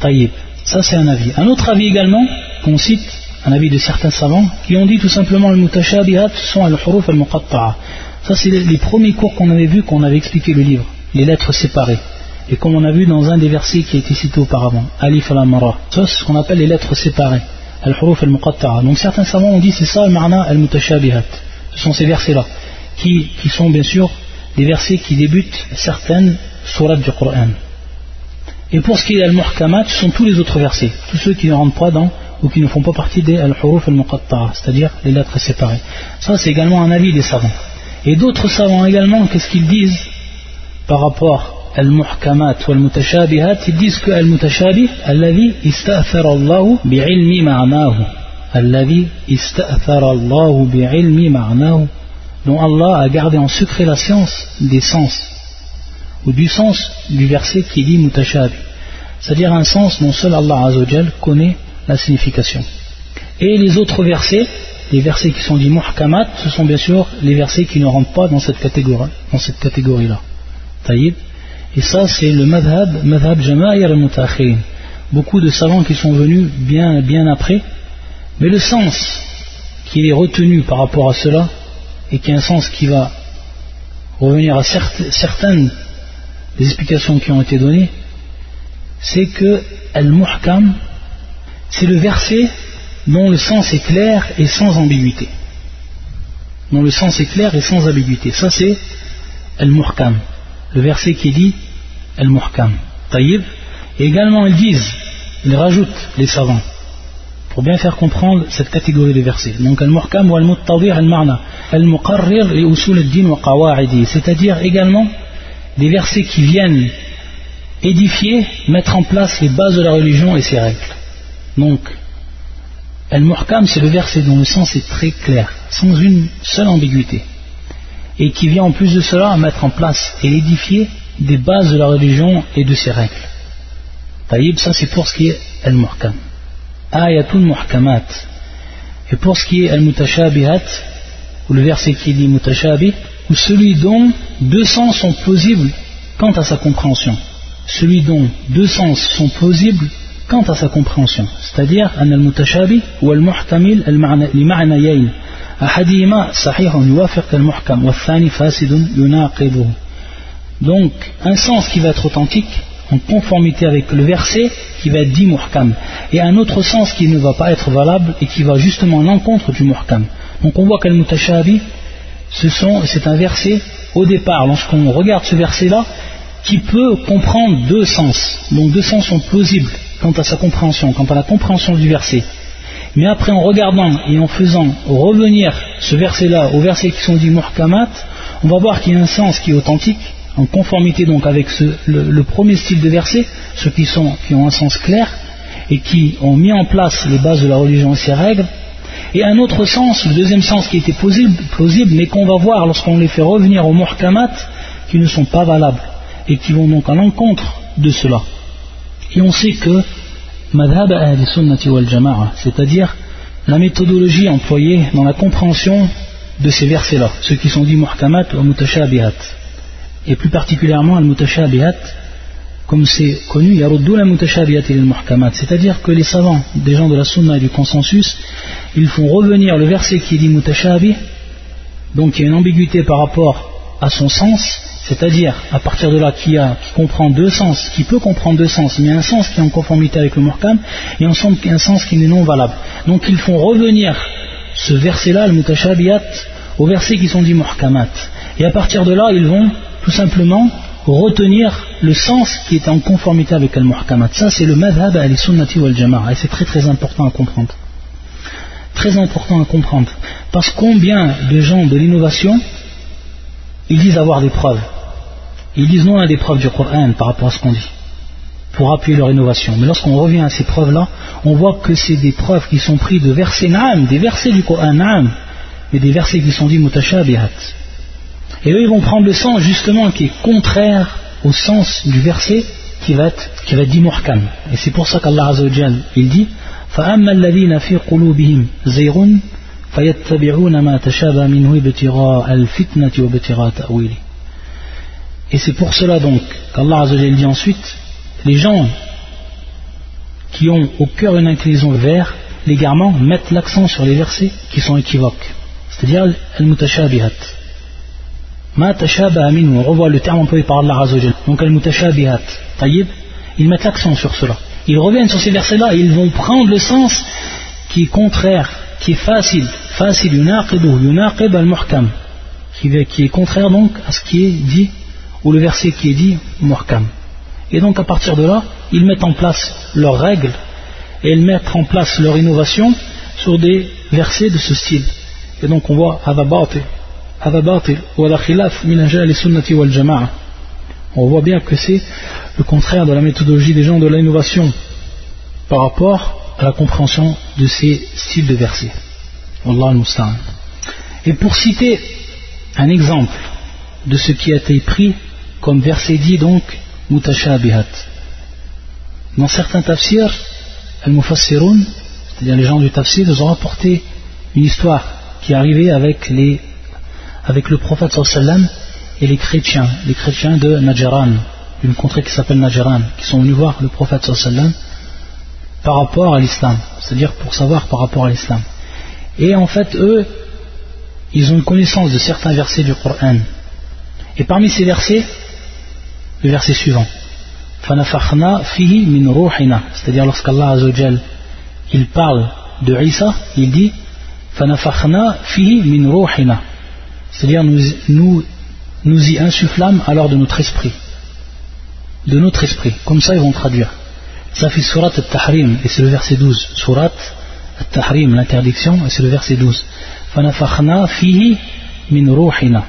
Taïb. Ça, c'est un avis. Un autre avis également, qu'on cite, un avis de certains savants, qui ont dit tout simplement le mutashabihat sont al-huruf al-muqatta'a. Ça, c'est les premiers cours qu'on avait vus, qu'on avait expliqué le livre, les lettres séparées. Et comme on a vu dans un des versets qui a été cité auparavant, Alif al-Amara. Ça, c'est ce qu'on appelle les lettres séparées, al-huruf al-muqatta'a. Donc certains savants ont dit c'est ça al-ma'na al-mutashabihat. Ce sont ces versets-là, qui, qui sont bien sûr des versets qui débutent certaines sourates du Coran. Et pour ce qui est al-muhkamat, ce sont tous les autres versets, tous ceux qui ne rentrent pas dans ou qui ne font pas partie des al-huruf al-muqatta'a, c'est-à-dire les lettres séparées. Ça, c'est également un avis des savants. Et d'autres savants également, qu'est-ce qu'ils disent par rapport al-muhkamat ou al-mutashabihat Ils disent que al-mutashabih, alladhi ista'thara Allahu bi'ilmi ma'nahu. Alladhi ista'thara Allahu bi'ilmi ma'nahu. Dont Allah a gardé en secret la science des sens ou du sens du verset qui dit mutashabi, c'est-à-dire un sens dont seul Allah Azzawajal connaît la signification. Et les autres versets, les versets qui sont dits muhkamat, ce sont bien sûr les versets qui ne rentrent pas dans cette catégorie, catégorie-là. Et ça, c'est le madhab, madhab jama'ir al Beaucoup de savants qui sont venus bien, après, mais le sens qui est retenu par rapport à cela, et qui est un sens qui va revenir à certaines les explications qui ont été données, c'est que Al-Muhkam, c'est le verset dont le sens est clair et sans ambiguïté. Dont le sens est clair et sans ambiguïté. Ça c'est Al-Muhkam, le verset qui dit Al-Muhkam. Taïb. Et également ils disent, ils rajoutent les savants, pour bien faire comprendre cette catégorie de versets. Donc Al-Muhkam ou Al-Muttadir Al-Marna, Al-Muqarrir et Usul al-Din wa Qawa'idi, c'est-à-dire également des versets qui viennent édifier, mettre en place les bases de la religion et ses règles. Donc, Al-Muhkam, c'est le verset dont le sens est très clair, sans une seule ambiguïté, et qui vient en plus de cela à mettre en place et édifier des bases de la religion et de ses règles. Taïb, ça c'est pour ce qui est Al-Muhkam. Ayatul Muhkamat. Et pour ce qui est Al-Mutashabihat, ou le verset qui dit Mutashabih, ou celui dont deux sens sont plausibles quant à sa compréhension. Celui dont deux sens sont plausibles quant à sa compréhension. C'est-à-dire, أن المتشابه والمحتمل لمعنيين أحدهما صحيح يوافق المحكم والثاني فاسد يناقضه. Donc, un sens qui va être authentique, en conformité avec le verset qui va être dit muhkam, et un autre sens qui ne va pas être valable et qui va justement à l'encontre du muhkam. Donc on voit qu'al mutashabi c'est un verset, au départ, lorsqu'on regarde ce verset-là, qui peut comprendre deux sens. Donc deux sens sont plausibles quant à sa compréhension, quant à la compréhension du verset. Mais après, en regardant et en faisant revenir ce verset-là aux versets qui sont dits muhkamat, on va voir qu'il y a un sens qui est authentique, en conformité donc avec le, premier style de verset, ceux qui, ont un sens clair et qui ont mis en place les bases de la religion et ses règles, et un autre sens, le deuxième sens qui était plausible, mais qu'on va voir lorsqu'on les fait revenir au muhkamat, qui ne sont pas valables et qui vont donc à l'encontre de cela. Et on sait que madhab sunnati wal jama'a, c'est-à-dire la méthodologie employée dans la compréhension de ces versets-là, ceux qui sont dits muhkamat ou mutashabihat, et plus particulièrement al-mutashabihat, comme c'est connu, c'est-à-dire que les savants, des gens de la sunna et du consensus, ils font revenir le verset qui dit mutashabi, donc il y a une ambiguïté par rapport à son sens, c'est-à-dire à partir de là qui, comprend deux sens, qui peut comprendre deux sens, mais un sens qui est en conformité avec le muhkam et un sens qui est non valable. Donc ils font revenir ce verset-là, le mutashabiyat, aux versets qui sont dits muhkamat. Et à partir de là, ils vont tout simplement retenir le sens qui est en conformité avec al-muhkamat. Ça, c'est le madhab al-sunnati wal-jama'a. Et c'est très très important à comprendre. Très important à comprendre. Parce combien de gens de l'innovation, ils disent avoir des preuves? Ils disent non à des preuves du Coran par rapport à ce qu'on dit. Pour appuyer leur innovation. Mais lorsqu'on revient à ces preuves-là, on voit que c'est des preuves qui sont prises de versets na'am, des versets du Coran na'am, mais des versets qui sont dits mutashabihat. Et eux, ils vont prendre le sens justement qui est contraire au sens du verset qui va être, qui va être dit muhkam. Et c'est pour ça qu'Allah Azzawajal, il dit فَأَمَّا الَّذِينَ فِي قُلُوبِهِمْ زَيْغٌ فَيَتَّبِعُونَ مَا تَشَابَهَ مِنْهُ ابْتِغَاءَ الْفِتْنَةِ وَابْتِغَاءَ تَأْوِيلِهِ et c'est pour cela donc qu'Allah Azzawajal dit ensuite les gens qui ont au cœur une inclinaison vers l'égarement mettent l'accent sur les versets qui sont équivoques, c'est-à-dire al-mutashabihat. Ma on revoit le terme employé par Allah Azzawajal, donc al-mutashabihat. Taïb, ils mettent l'accent sur cela. Ils reviennent sur ces versets-là et ils vont prendre le sens qui est contraire, qui est facile, facile, yunaqibu, yunaqib al-muhkam, qui est contraire donc à ce qui est dit, ou le verset qui est dit, muhkam. Et donc à partir de là, ils mettent en place leurs règles et ils mettent en place leur innovation sur des versets de ce style. Et donc on voit on voit bien que c'est le contraire de la méthodologie des gens de l'innovation par rapport à la compréhension de ces styles de versets. Et pour citer un exemple de ce qui a été pris comme verset dit donc mutashabihat. Dans certains tafsirs, al-mufassirun, c'est-à-dire les gens du tafsir, ils ont rapporté une histoire qui est arrivée avec, les, avec le prophète sallam et les chrétiens, les chrétiens de Najran, d'une contrée qui s'appelle Najran, qui sont venus voir le prophète sallam par rapport à l'islam, c'est-à-dire pour savoir par rapport à l'islam. Et en fait, eux, ils ont une connaissance de certains versets du Coran. Et parmi ces versets, le verset suivant. C'est-à-dire lorsqu'Allah Azzawajal il parle de Isa, il dit C'est-à-dire nous, y insufflâmes alors de notre esprit. De notre esprit. Comme ça ils vont traduire. Ça fait surat al-tahrim et c'est le verset 12. Surat al-tahrim, l'interdiction, et c'est le verset 12. fihi min ruhina.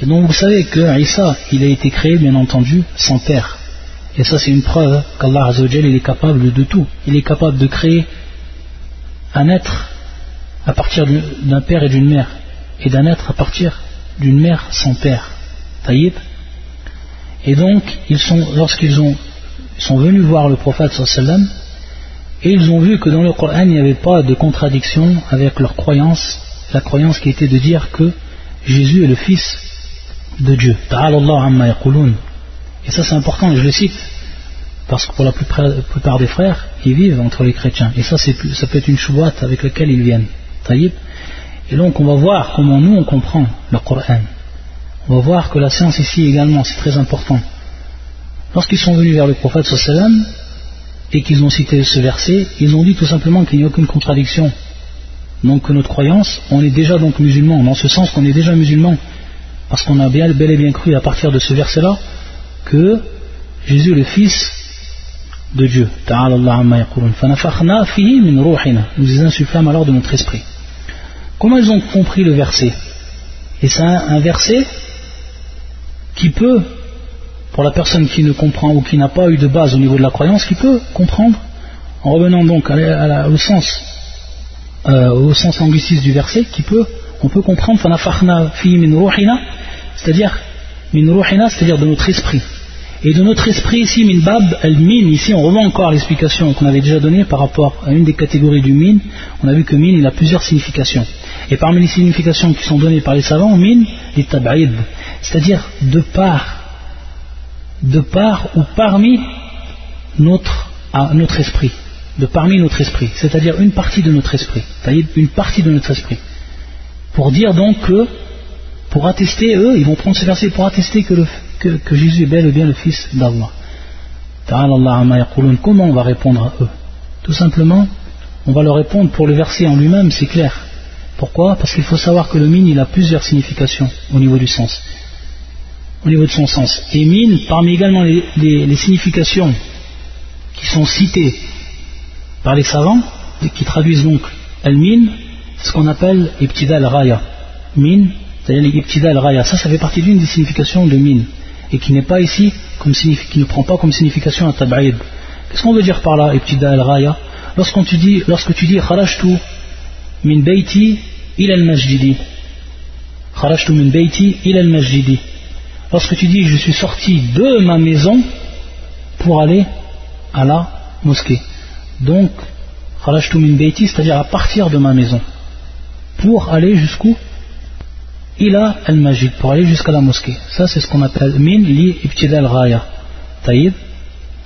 Et donc vous savez que Isa, il a été créé bien entendu sans père. Et ça c'est une preuve qu'Allah il est capable de tout. Il est capable de créer un être à partir d'un père et d'une mère. Et d'un être à partir d'une mère sans père. Taïb. Et donc, lorsqu'ils ont, sont venus voir le prophète sallam, et ils ont vu que dans le Coran il n'y avait pas de contradiction avec leur croyance, la croyance qui était de dire que Jésus est le fils de Dieu. Et ça c'est important, je le cite, parce que pour la plupart des frères, ils vivent entre les chrétiens. Et ça, ça peut être une chouette avec laquelle ils viennent. Et donc on va voir comment nous on comprend le Coran. On va voir que la science ici également, c'est très important. Lorsqu'ils sont venus vers le prophète et qu'ils ont cité ce verset, ils ont dit tout simplement qu'il n'y a aucune contradiction. Donc notre croyance, on est déjà donc musulman, dans ce sens qu'on est déjà musulman parce qu'on a bien, bel et bien cru à partir de ce verset-là que Jésus est le Fils de Dieu. Nous les insufflâmes alors de notre esprit. Comment ils ont compris le verset? Et c'est un, verset qui peut, pour la personne qui ne comprend ou qui n'a pas eu de base au niveau de la croyance, qui peut comprendre, en revenant donc au sens euh, au sens du verset, qui peut, on peut comprendre c'est-à-dire c'est-à-dire de notre esprit. Et de notre esprit ici, min bab, ici on revoit encore l'explication qu'on avait déjà donnée par rapport à une des catégories du min. On a vu que min, il a plusieurs significations. Et parmi les significations qui sont données par les savants, min, est tab'id, c'est-à-dire de part, de ou parmi notre, notre esprit, de parmi notre esprit, c'est-à-dire une partie de notre esprit, une partie de notre esprit. Pour dire donc que pour attester, eux, ils vont prendre ce verset pour attester que, Jésus est bel et bien le Fils d'Allah. Comment on va répondre à eux? Tout simplement, on va leur répondre pour le verset en lui-même, c'est clair. Pourquoi? Parce qu'il faut savoir que le mine, il a plusieurs significations au niveau du sens, au niveau de son sens. Et mine, parmi également les, significations qui sont citées par les savants, qui traduisent donc al-min, ce qu'on appelle ibtida al-raya. Min, c'est-à-dire al-raya, ça, ça fait partie d'une des significations de mine, et qui n'est pas ici, comme qui ne prend pas comme signification un tab'id. Qu'est-ce qu'on veut dire par là, ibtida al-raya Lorsque tu dis, lorsque tu dis, kharajtu min bayti ila al-masjidi, kharajtu min bayti lorsque tu dis, je suis sorti de ma maison pour aller à la mosquée. Donc, min c'est-à-dire à partir de ma maison, pour aller jusqu'où? Ila al-majid, pour aller jusqu'à la mosquée. Ça, c'est ce qu'on appelle min li ibtida al-raya. Taïd.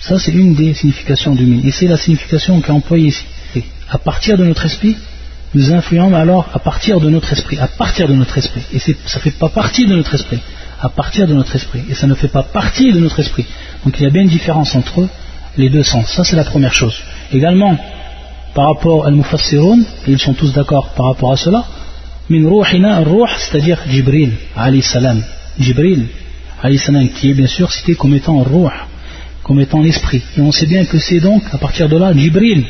Ça, c'est une des significations du min. Et c'est la signification est employée ici. à partir de notre esprit, nous influons alors à partir de notre esprit. À partir de notre esprit. Et ça ne fait pas partie de notre esprit. À partir de notre esprit. Et ça ne fait pas partie de notre esprit. Donc il y a bien une différence entre les deux sens. Ça, c'est la première chose. Également, par rapport à Mufassirun, ils sont tous d'accord par rapport à cela, min ruhina ruh, c'est-à-dire Jibril, alayhi salam. Jibril, alayhi salam, qui est bien sûr cité comme étant ruh, comme étant l'esprit. Et on sait bien que c'est donc, à partir de là, Jibril,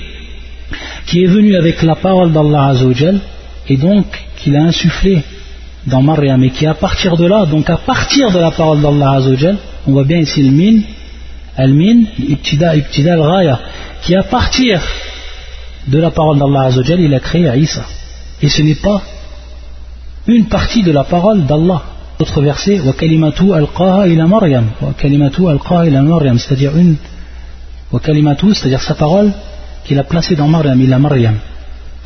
qui est venu avec la parole d'Allah Azzawajal, et donc qu'il a insufflé dans Maryam, et qui à partir de là, donc à partir de la parole d'Allah Azzawajal, on voit bien ici le min, al-min, ibtida, ibtida al-raya, qui à partir de la parole d'Allah Azzawajal, il a créé Isa. Et ce n'est pas une partie de la parole d'Allah. Autre verset, wa kalimatu alqaha ila Maryam, wa kalimatu alqaha ila Maryam, c'est-à-dire une, wa kalimatu, c'est-à-dire sa parole qu'il a placée dans Maryam, ila Maryam.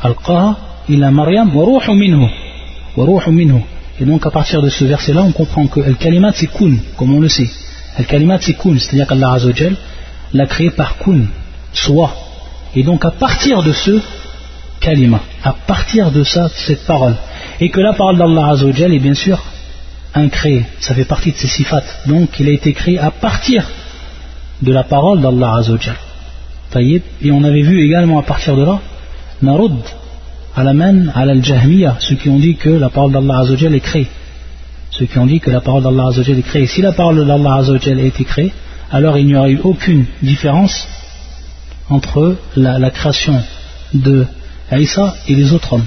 Alqaha ila Maryam, wa ruhu minhu, wa ruhu minhu. Et donc à partir de ce verset-là, on comprend que al-kalimat c'est kun, comme on le sait. Al-kalimat c'est kun, c'est-à-dire qu'Allah Azzawajal l'a créé par kun, soit. Et donc à partir de ce kalima, à partir de ça, cette parole, et que la parole d'Allah Azzawajal est bien sûr incréée, ça fait partie de ses sifat, donc il a été créé à partir de la parole d'Allah Azzawajal. Et on avait vu également à partir de là, Narud, Alaman, Al-Jahmiya, ceux qui ont dit que la parole d'Allah Azzawajal est créée. Ceux qui ont dit que la parole d'Allah Azzawajal est créée. Si la parole d'Allah Azzawajal a été créée, alors il n'y aurait eu aucune différence entre la, création de Isa et les autres hommes.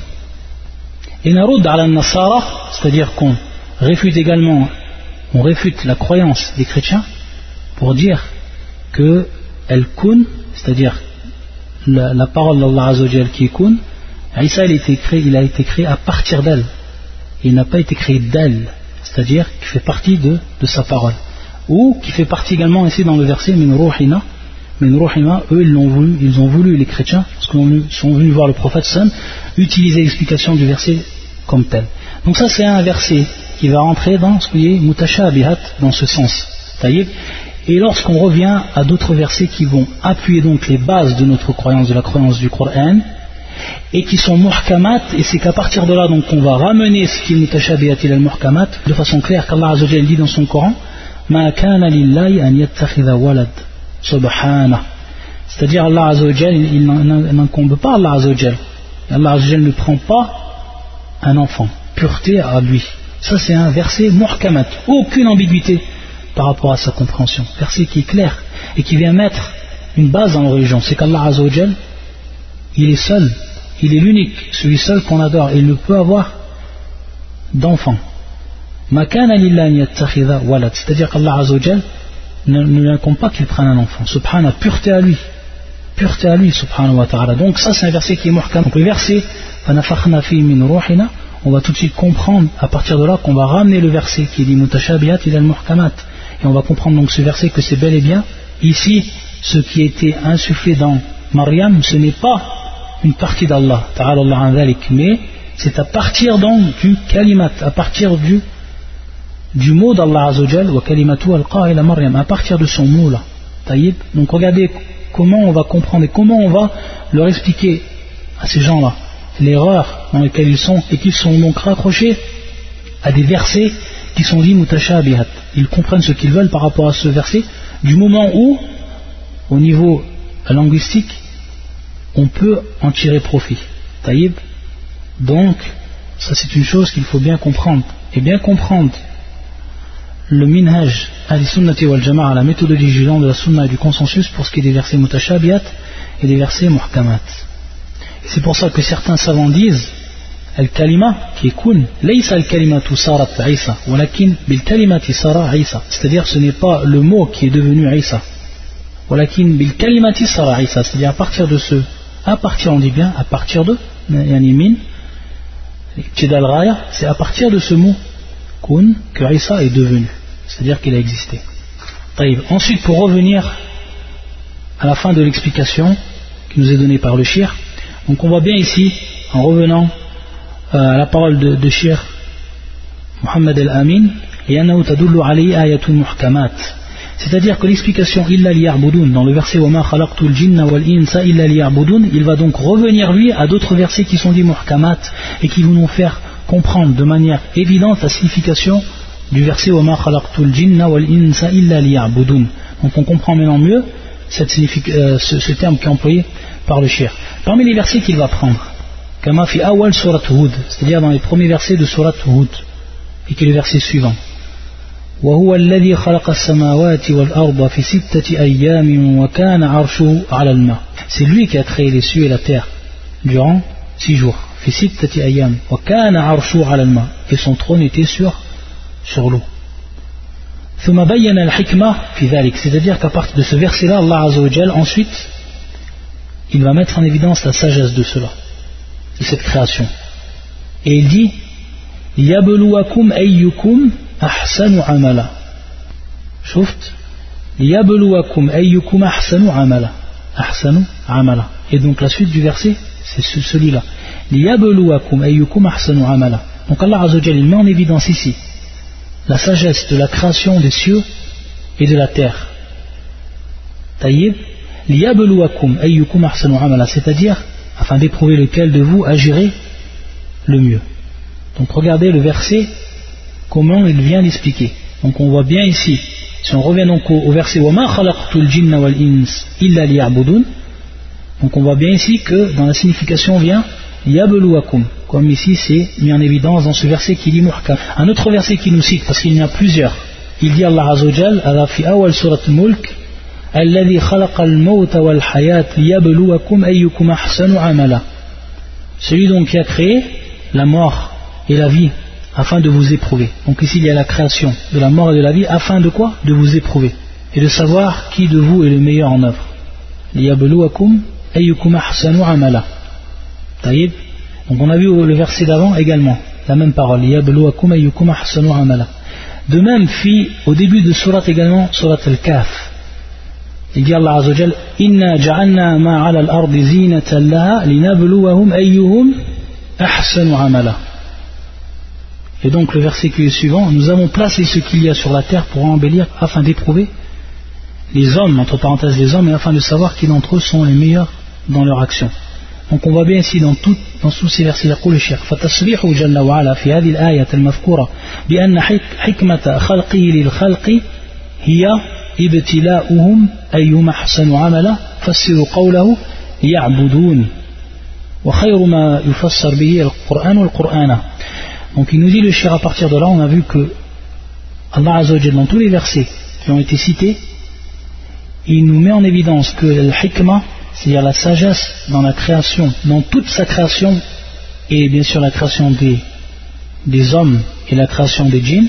Et Narud al-Nasara, c'est-à-dire qu'on réfute également, on réfute la croyance des chrétiens pour dire que El Kun, c'est-à-dire la, parole d'Allah Azzawajal qui est Kun, Isa il a été créé, à partir d'elle. Il n'a pas été créé d'elle, c'est-à-dire qui fait partie de, de, sa parole. Ou qui fait partie également ici dans le verset Min Ruhina, mais eux, ils l'ont voulu, ils ont voulu, les chrétiens, parce qu'ils sont venus voir le prophète Sam, utiliser l'explication du verset comme tel. Donc ça, c'est un verset qui va rentrer dans ce qui est mutashabihat, dans ce sens. Et lorsqu'on revient à d'autres versets qui vont appuyer donc les bases de notre croyance, de la croyance du Coran, et qui sont muhkamat, et c'est qu'à partir de là, donc, on va ramener ce qui est mutashabihat il al-muhkamat, de façon claire qu'Allah dit dans son Coran, ma kana lillahi an walad. C'est-à-dire Allah Azzawajal, il n'incombe pas Allah Azzawajal. Allah Azzawajal ne prend pas un enfant. Pureté à lui. Ça c'est un verset muhkamat. Aucune ambiguïté par rapport à sa compréhension. Verset qui est clair et qui vient mettre une base dans la religion. C'est qu'Allah Azzawajal, il est seul. Il est l'unique, celui seul qu'on adore. Il ne peut avoir d'enfant. C'est-à-dire qu'Allah Azzawajal, ne, ne pas qu'il prenne un enfant. Subhana, pureté à lui. Pureté à lui, subhanahu wa ta'ala. Donc ça c'est un verset qui est muhkam. Donc le verset, on va tout de suite comprendre à partir de là qu'on va ramener le verset qui dit mutashabiyat il al muhkamat. Et on va comprendre donc ce verset que c'est bel et bien ici ce qui été insufflé dans Maryam, ce n'est pas une partie d'Allah, mais c'est à partir donc du kalimat, à partir du du mot d'Allah Azzawajal, wa kalimatu al Maryam, à partir de son mot là. Donc regardez comment on va comprendre et comment on va leur expliquer à ces gens-là l'erreur dans laquelle ils sont et qu'ils sont donc raccrochés à des versets qui sont dits mutashabihat. Ils comprennent ce qu'ils veulent par rapport à ce verset du moment où, au niveau linguistique, on peut en tirer profit. Taïb. Donc, ça c'est une chose qu'il faut bien comprendre. Et bien comprendre le minhaj al-sunnati wal jama'a, la méthodologie jugeant de la sunna et du consensus pour ce qui est des versets mutashabiyat et des versets muhkamat. C'est pour ça que certains savants disent al-kalima qui est kun, laysa al-kalimatu sarat Isa, walakin bil kalimati sara Isa. C'est-à-dire ce n'est pas le mot qui est devenu Isa. Walakin bil kalimati sara Isa. C'est-à-dire à partir de ce, à partir on dit bien, à partir de, yani min, c'est à partir de ce mot kun que Isa est devenu, c'est-à-dire qu'il a existé. Ensuite, pour revenir à la fin de l'explication qui nous est donnée par le shir, on voit bien ici, en revenant euh, à la parole de, shir Muhammad al-Amin, C'est-à-dire que l'explication illa liya'budun dans le verset ma khalaqtul jinna wal insa illa liya'budun, il va donc revenir lui à d'autres versets qui sont dits muhkamat et qui vont nous faire comprendre de manière évidente la signification du verset Donc on comprend maintenant mieux cette, euh, ce, terme qui est employé par le shir. Parmi les versets qu'il va prendre, c'est-à-dire dans les premiers versets de Surat Hud, et qui est le verset suivant. C'est lui qui a créé les cieux et la terre durant six jours et son trône était sur, sur l'eau c'est-à-dire qu'à partir de ce verset-là, Allah Azzawajal, ensuite, il va mettre en évidence la sagesse de cela, de cette création. Et il dit Liyabluwakum ayyukum ahsanu amala. Chouft Liyabluwakum ayyukum ahsanu amala. Ahsanu amala. Et donc la suite du verset, c'est celui-là. Donc Allah Azzawajal, il met en évidence ici la sagesse de la création des cieux et de la terre. C'est-à-dire, afin d'éprouver lequel de vous agirait le mieux. Donc regardez le verset, comment il vient d'expliquer. Donc on voit bien ici, si on revient donc au, verset Donc on voit bien ici que dans la signification vient يَبْلُوَكُمْ comme ici c'est mis en évidence dans ce verset qui dit muhkam. Un autre verset qui nous cite, parce qu'il y en a plusieurs, il dit Allah Azzawajal, في أول سورة الملك الذي خلق الموت والحياة ليبلوكم أيكم أحسن عملا celui donc qui a créé la mort et la vie afin de vous éprouver. Donc ici il y a la création de la mort et de la vie afin de quoi De vous éprouver et de savoir qui de vous est le meilleur en œuvre. amala. Donc on a vu le verset d'avant également, la même parole. De même, fit au début de surat également, surat al-Kaf. Il dit Allah Azzawajal, Inna ja'alna ma'ala al-ardi zinatan laha linabluwahum ayyuhum ahsanu amala. Et donc le verset qui est suivant, nous avons placé ce qu'il y a sur la terre pour embellir afin d'éprouver les hommes, entre parenthèses les hommes, et afin de savoir qui d'entre eux sont les meilleurs dans leur action. Donc on voit bien ici dans, tout, dans tous ces versets يقول الشيخ فتصريحه جل وعلا في هذه الآية المذكورة بأن حكمة خلقه للخلق هي ابتلاؤهم أيهم أحسن عملا فسروا قوله يعبدون وخير ما يفسر به القرآن والقرآن donc il nous dit le shir à partir de là, on a vu que Allah Azzawajal, dans tous les versets qui ont été cités, il nous met en évidence que le hikmah, c'est-à-dire la sagesse dans la création, dans toute sa création, et bien sûr la création des, hommes et la création des djinns,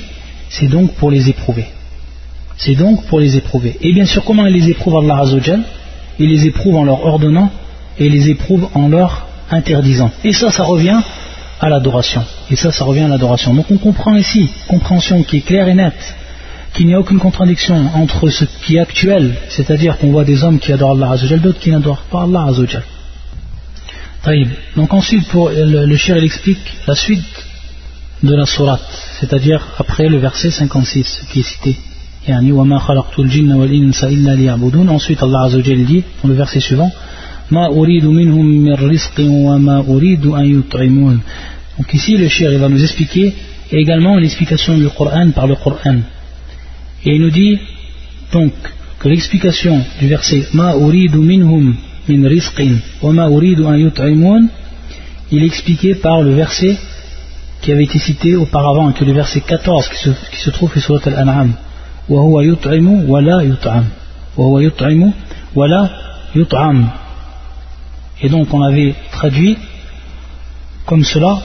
c'est donc pour les éprouver. C'est donc pour les éprouver. Et bien sûr, comment il les éprouve Allah Azzawajal Il les éprouve en leur ordonnant et les éprouve en leur interdisant. Et ça, ça revient à l'adoration. Et ça, ça revient à l'adoration. Donc on comprend ici, compréhension qui est claire et nette, qu'il n'y a aucune contradiction entre ce qui est actuel, c'est-à-dire qu'on voit des hommes qui adorent Allah Azzawajal, d'autres qui n'adorent pas Allah Azzawajal. Donc ensuite, le, le il explique la suite de la sourate, c'est-à-dire après le verset 56 qui est cité. Ensuite, Allah Azzawajal dit, dans le verset suivant, donc ici le cher va nous expliquer également l'explication du Coran par le Coran. Et il nous dit donc que l'explication du verset Ma uridu minhum min rizqin wa ma uridu an il est expliqué par le verset qui avait été cité auparavant, que le verset 14 qui se, qui trouve sur Al-An'am. Wa huwa wa la yut'am. Wa. Et donc on avait traduit comme cela,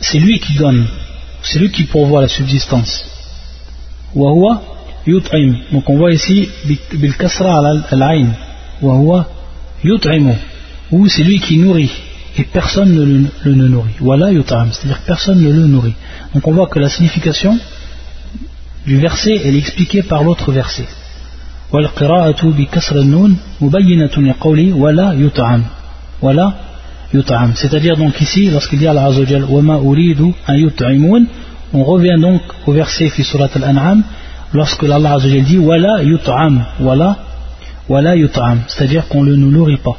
c'est lui qui donne, c'est lui qui pourvoit la subsistance. Wahwa yut'im. Donc on voit ici bil kasra al-ain. Wahwa yut'imu. Ou c'est lui qui nourrit et personne ne le, nourrit. Wala yut'am, c'est-à-dire personne ne le nourrit. Donc on voit que la signification du verset elle est expliquée par l'autre verset. والقراءة بكسر النون مبينة لقوله ولا يطعم voilà yut'am. C'est-à-dire donc ici, lorsqu'il dit à Allah Wama uridu an yut'imun, on revient donc au verset fi surat al-an'am, lorsque Allah Azzawajal dit Wala yut'am, wala, wala yut'am, c'est-à-dire qu'on ne le nourrit pas.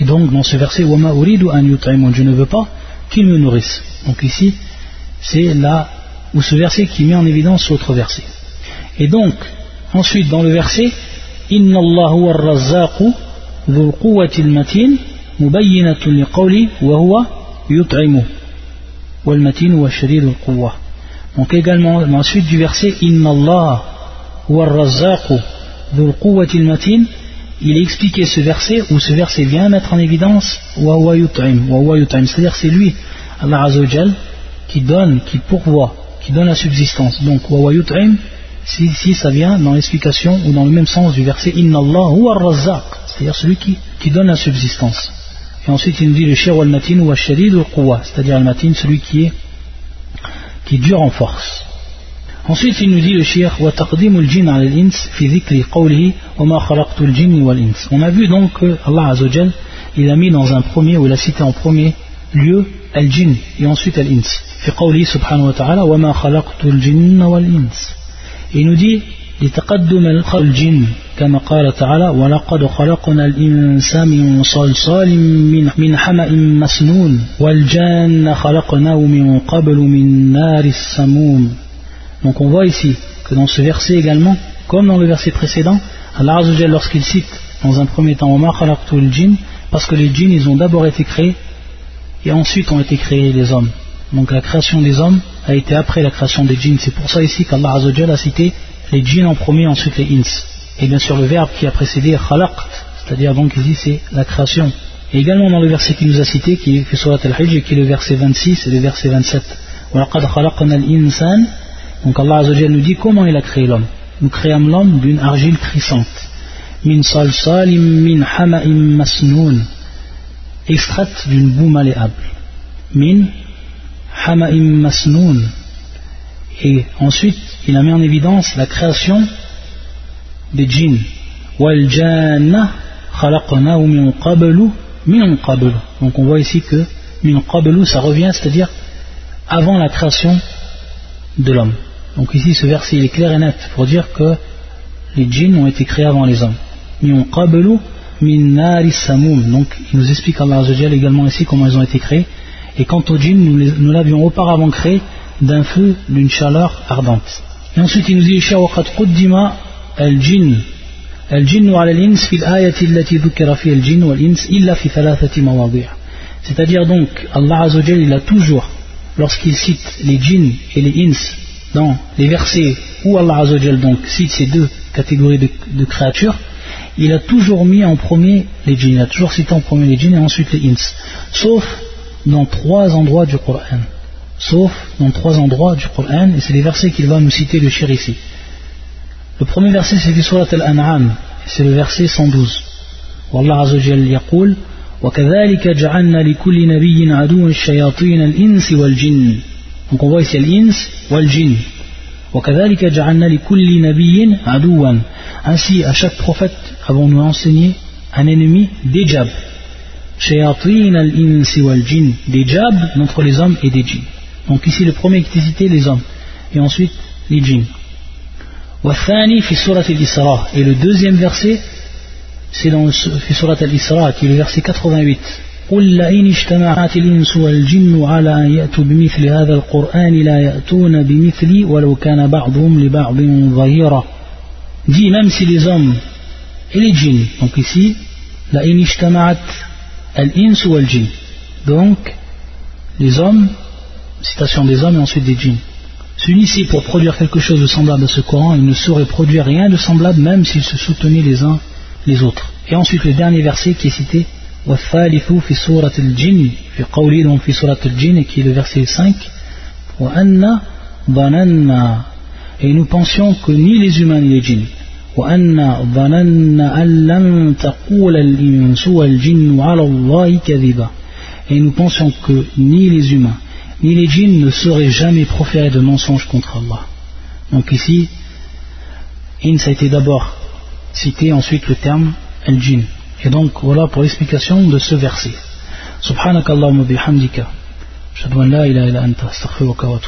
Et donc dans ce verset, Wama uridu an yut'amun, je ne veux pas qu'il me nourrisse. Donc ici, c'est là où ce verset qui met en évidence l'autre verset. Et donc, ensuite dans le verset, Inna Allah huwa razzaqu dhul quwwati al-matin mubayyinatun liqawli wa huwa yut'imu wal. Donc également la suite du verset Inna Allah il a expliqué ce verset où ce verset vient mettre en évidence c'est-à-dire c'est lui Allah Azzawajal qui donne qui pourvoit qui donne la subsistance. Donc si, si ça vient dans l'explication ou dans le même sens du verset Inna Allah c'est-à-dire celui qui, qui donne la subsistance. Et ensuite il nous dit le shir wal matin wa shadid al quwwa c'est-à-dire al matin celui qui est qui dure en force. Ensuite il nous dit le shir on a vu donc que Allah Azzawajal il a mis dans un premier ou il a cité en premier lieu al jinn et ensuite al ins fi qawlihi subhanahu wa ta'ala wa ma khalaqtul jinn wal ins et il nous dit لتقدم الجن كما قال تعالى ولقد خلقنا الإنسان من صلصال من, من حمأ مسنون والجان خلقناه من قبل من نار السموم Donc on voit ici que dans ce verset également, comme dans le verset précédent, Allah Azzawajal lorsqu'il cite dans un premier temps Omar khalaqtul jinn, parce que les djinns ils ont d'abord été créés et ensuite ont été créés les hommes. Donc la création des hommes a été après la création des djinns. C'est pour ça ici qu'Allah Azzawajal a cité les djinns en premier, ensuite les ins. Et bien sûr le verbe qui a précédé khalaqt, c'est-à-dire donc ici c'est la création. Et également dans le verset qu'il nous a cité, qui est surat al-Hijj, qui est le verset 26 et le verset 27. Donc Allah Azzawajal nous dit comment il a créé l'homme. Nous créons l'homme d'une argile crissante. Min salsalim min hama'im masnoun. Extraite d'une boue malléable. Min hama'im masnoun. Et ensuite, il a mis en évidence la création des djinns. Donc on voit ici que ça revient, c'est-à-dire avant la création de l'homme. Donc ici ce verset est clair et net pour dire que les djinns ont été créés avant les hommes. Donc il nous explique Allah également ici comment ils ont été créés. Et quant aux djinns, nous l'avions auparavant créé d'un feu, d'une chaleur ardente. Et ensuite il nous dit وقد قدم الجن الجن على الإنس في الآية التي ذكر فيها الجن والإنس إلا في ثلاثة مواضيع c'est-à-dire donc Allah Azzawajal il a toujours lorsqu'il cite les djinns et les ins dans les versets où Allah Azzawajal donc cite ces deux catégories de, de, créatures il a toujours mis en premier les djinns il a toujours cité en premier les djinns et ensuite les ins sauf dans trois endroits du Coran sauf dans trois endroits du Coran, et c'est les versets qu'il va nous citer le shir ici. Le premier verset c'est du Surat Al-An'am, c'est le verset 112. Wallah Azzawajal yaqul وكذلك جعلنا لكل نبي عدوا الشياطين الإنس والجن Donc on voit ici l'ins والجن وكذلك جعلنا لكل نبي عدوا Ainsi à chaque prophète avons-nous enseigné un ennemi des djabs شياطين الإنس والجن des djabs d'entre les hommes et des djinns Donc ici le premier qui est cité, les hommes. Et ensuite les djinns. Et le deuxième verset, c'est dans Surat al-Isra, qui est le verset 88. قل لئن اجتمعت الإنس والجن على أن يأتوا بمثل هذا القرآن لا يأتون بمثلي ولو كان بعضهم لبعض ظهيرا dit même si les hommes et les djinns donc ici لئن اجتمعت الإنس والجن donc les hommes citation des hommes et ensuite des djinns, s'unissent pour produire quelque chose de semblable à ce Coran, ils ne sauraient produire rien de semblable même s'ils se soutenaient les uns les autres. Et ensuite le dernier verset qui est cité, fi surat al-jinn, fi fi surat al-jinn, qui est le verset 5, wa anna et nous pensions que ni les humains ni les djinns, wa anna bananna allam taqul al-insu al-jinn et nous pensions que ni les humains ni les djinns ne sauraient jamais proférer de mensonges contre Allah. Donc ici, ins a été d'abord cité, ensuite le terme al-jinn. Et donc voilà pour l'explication de ce verset. Subhanakallahumma bihamdika. Shadwan la ilaha illa anta astaghfiruka wa.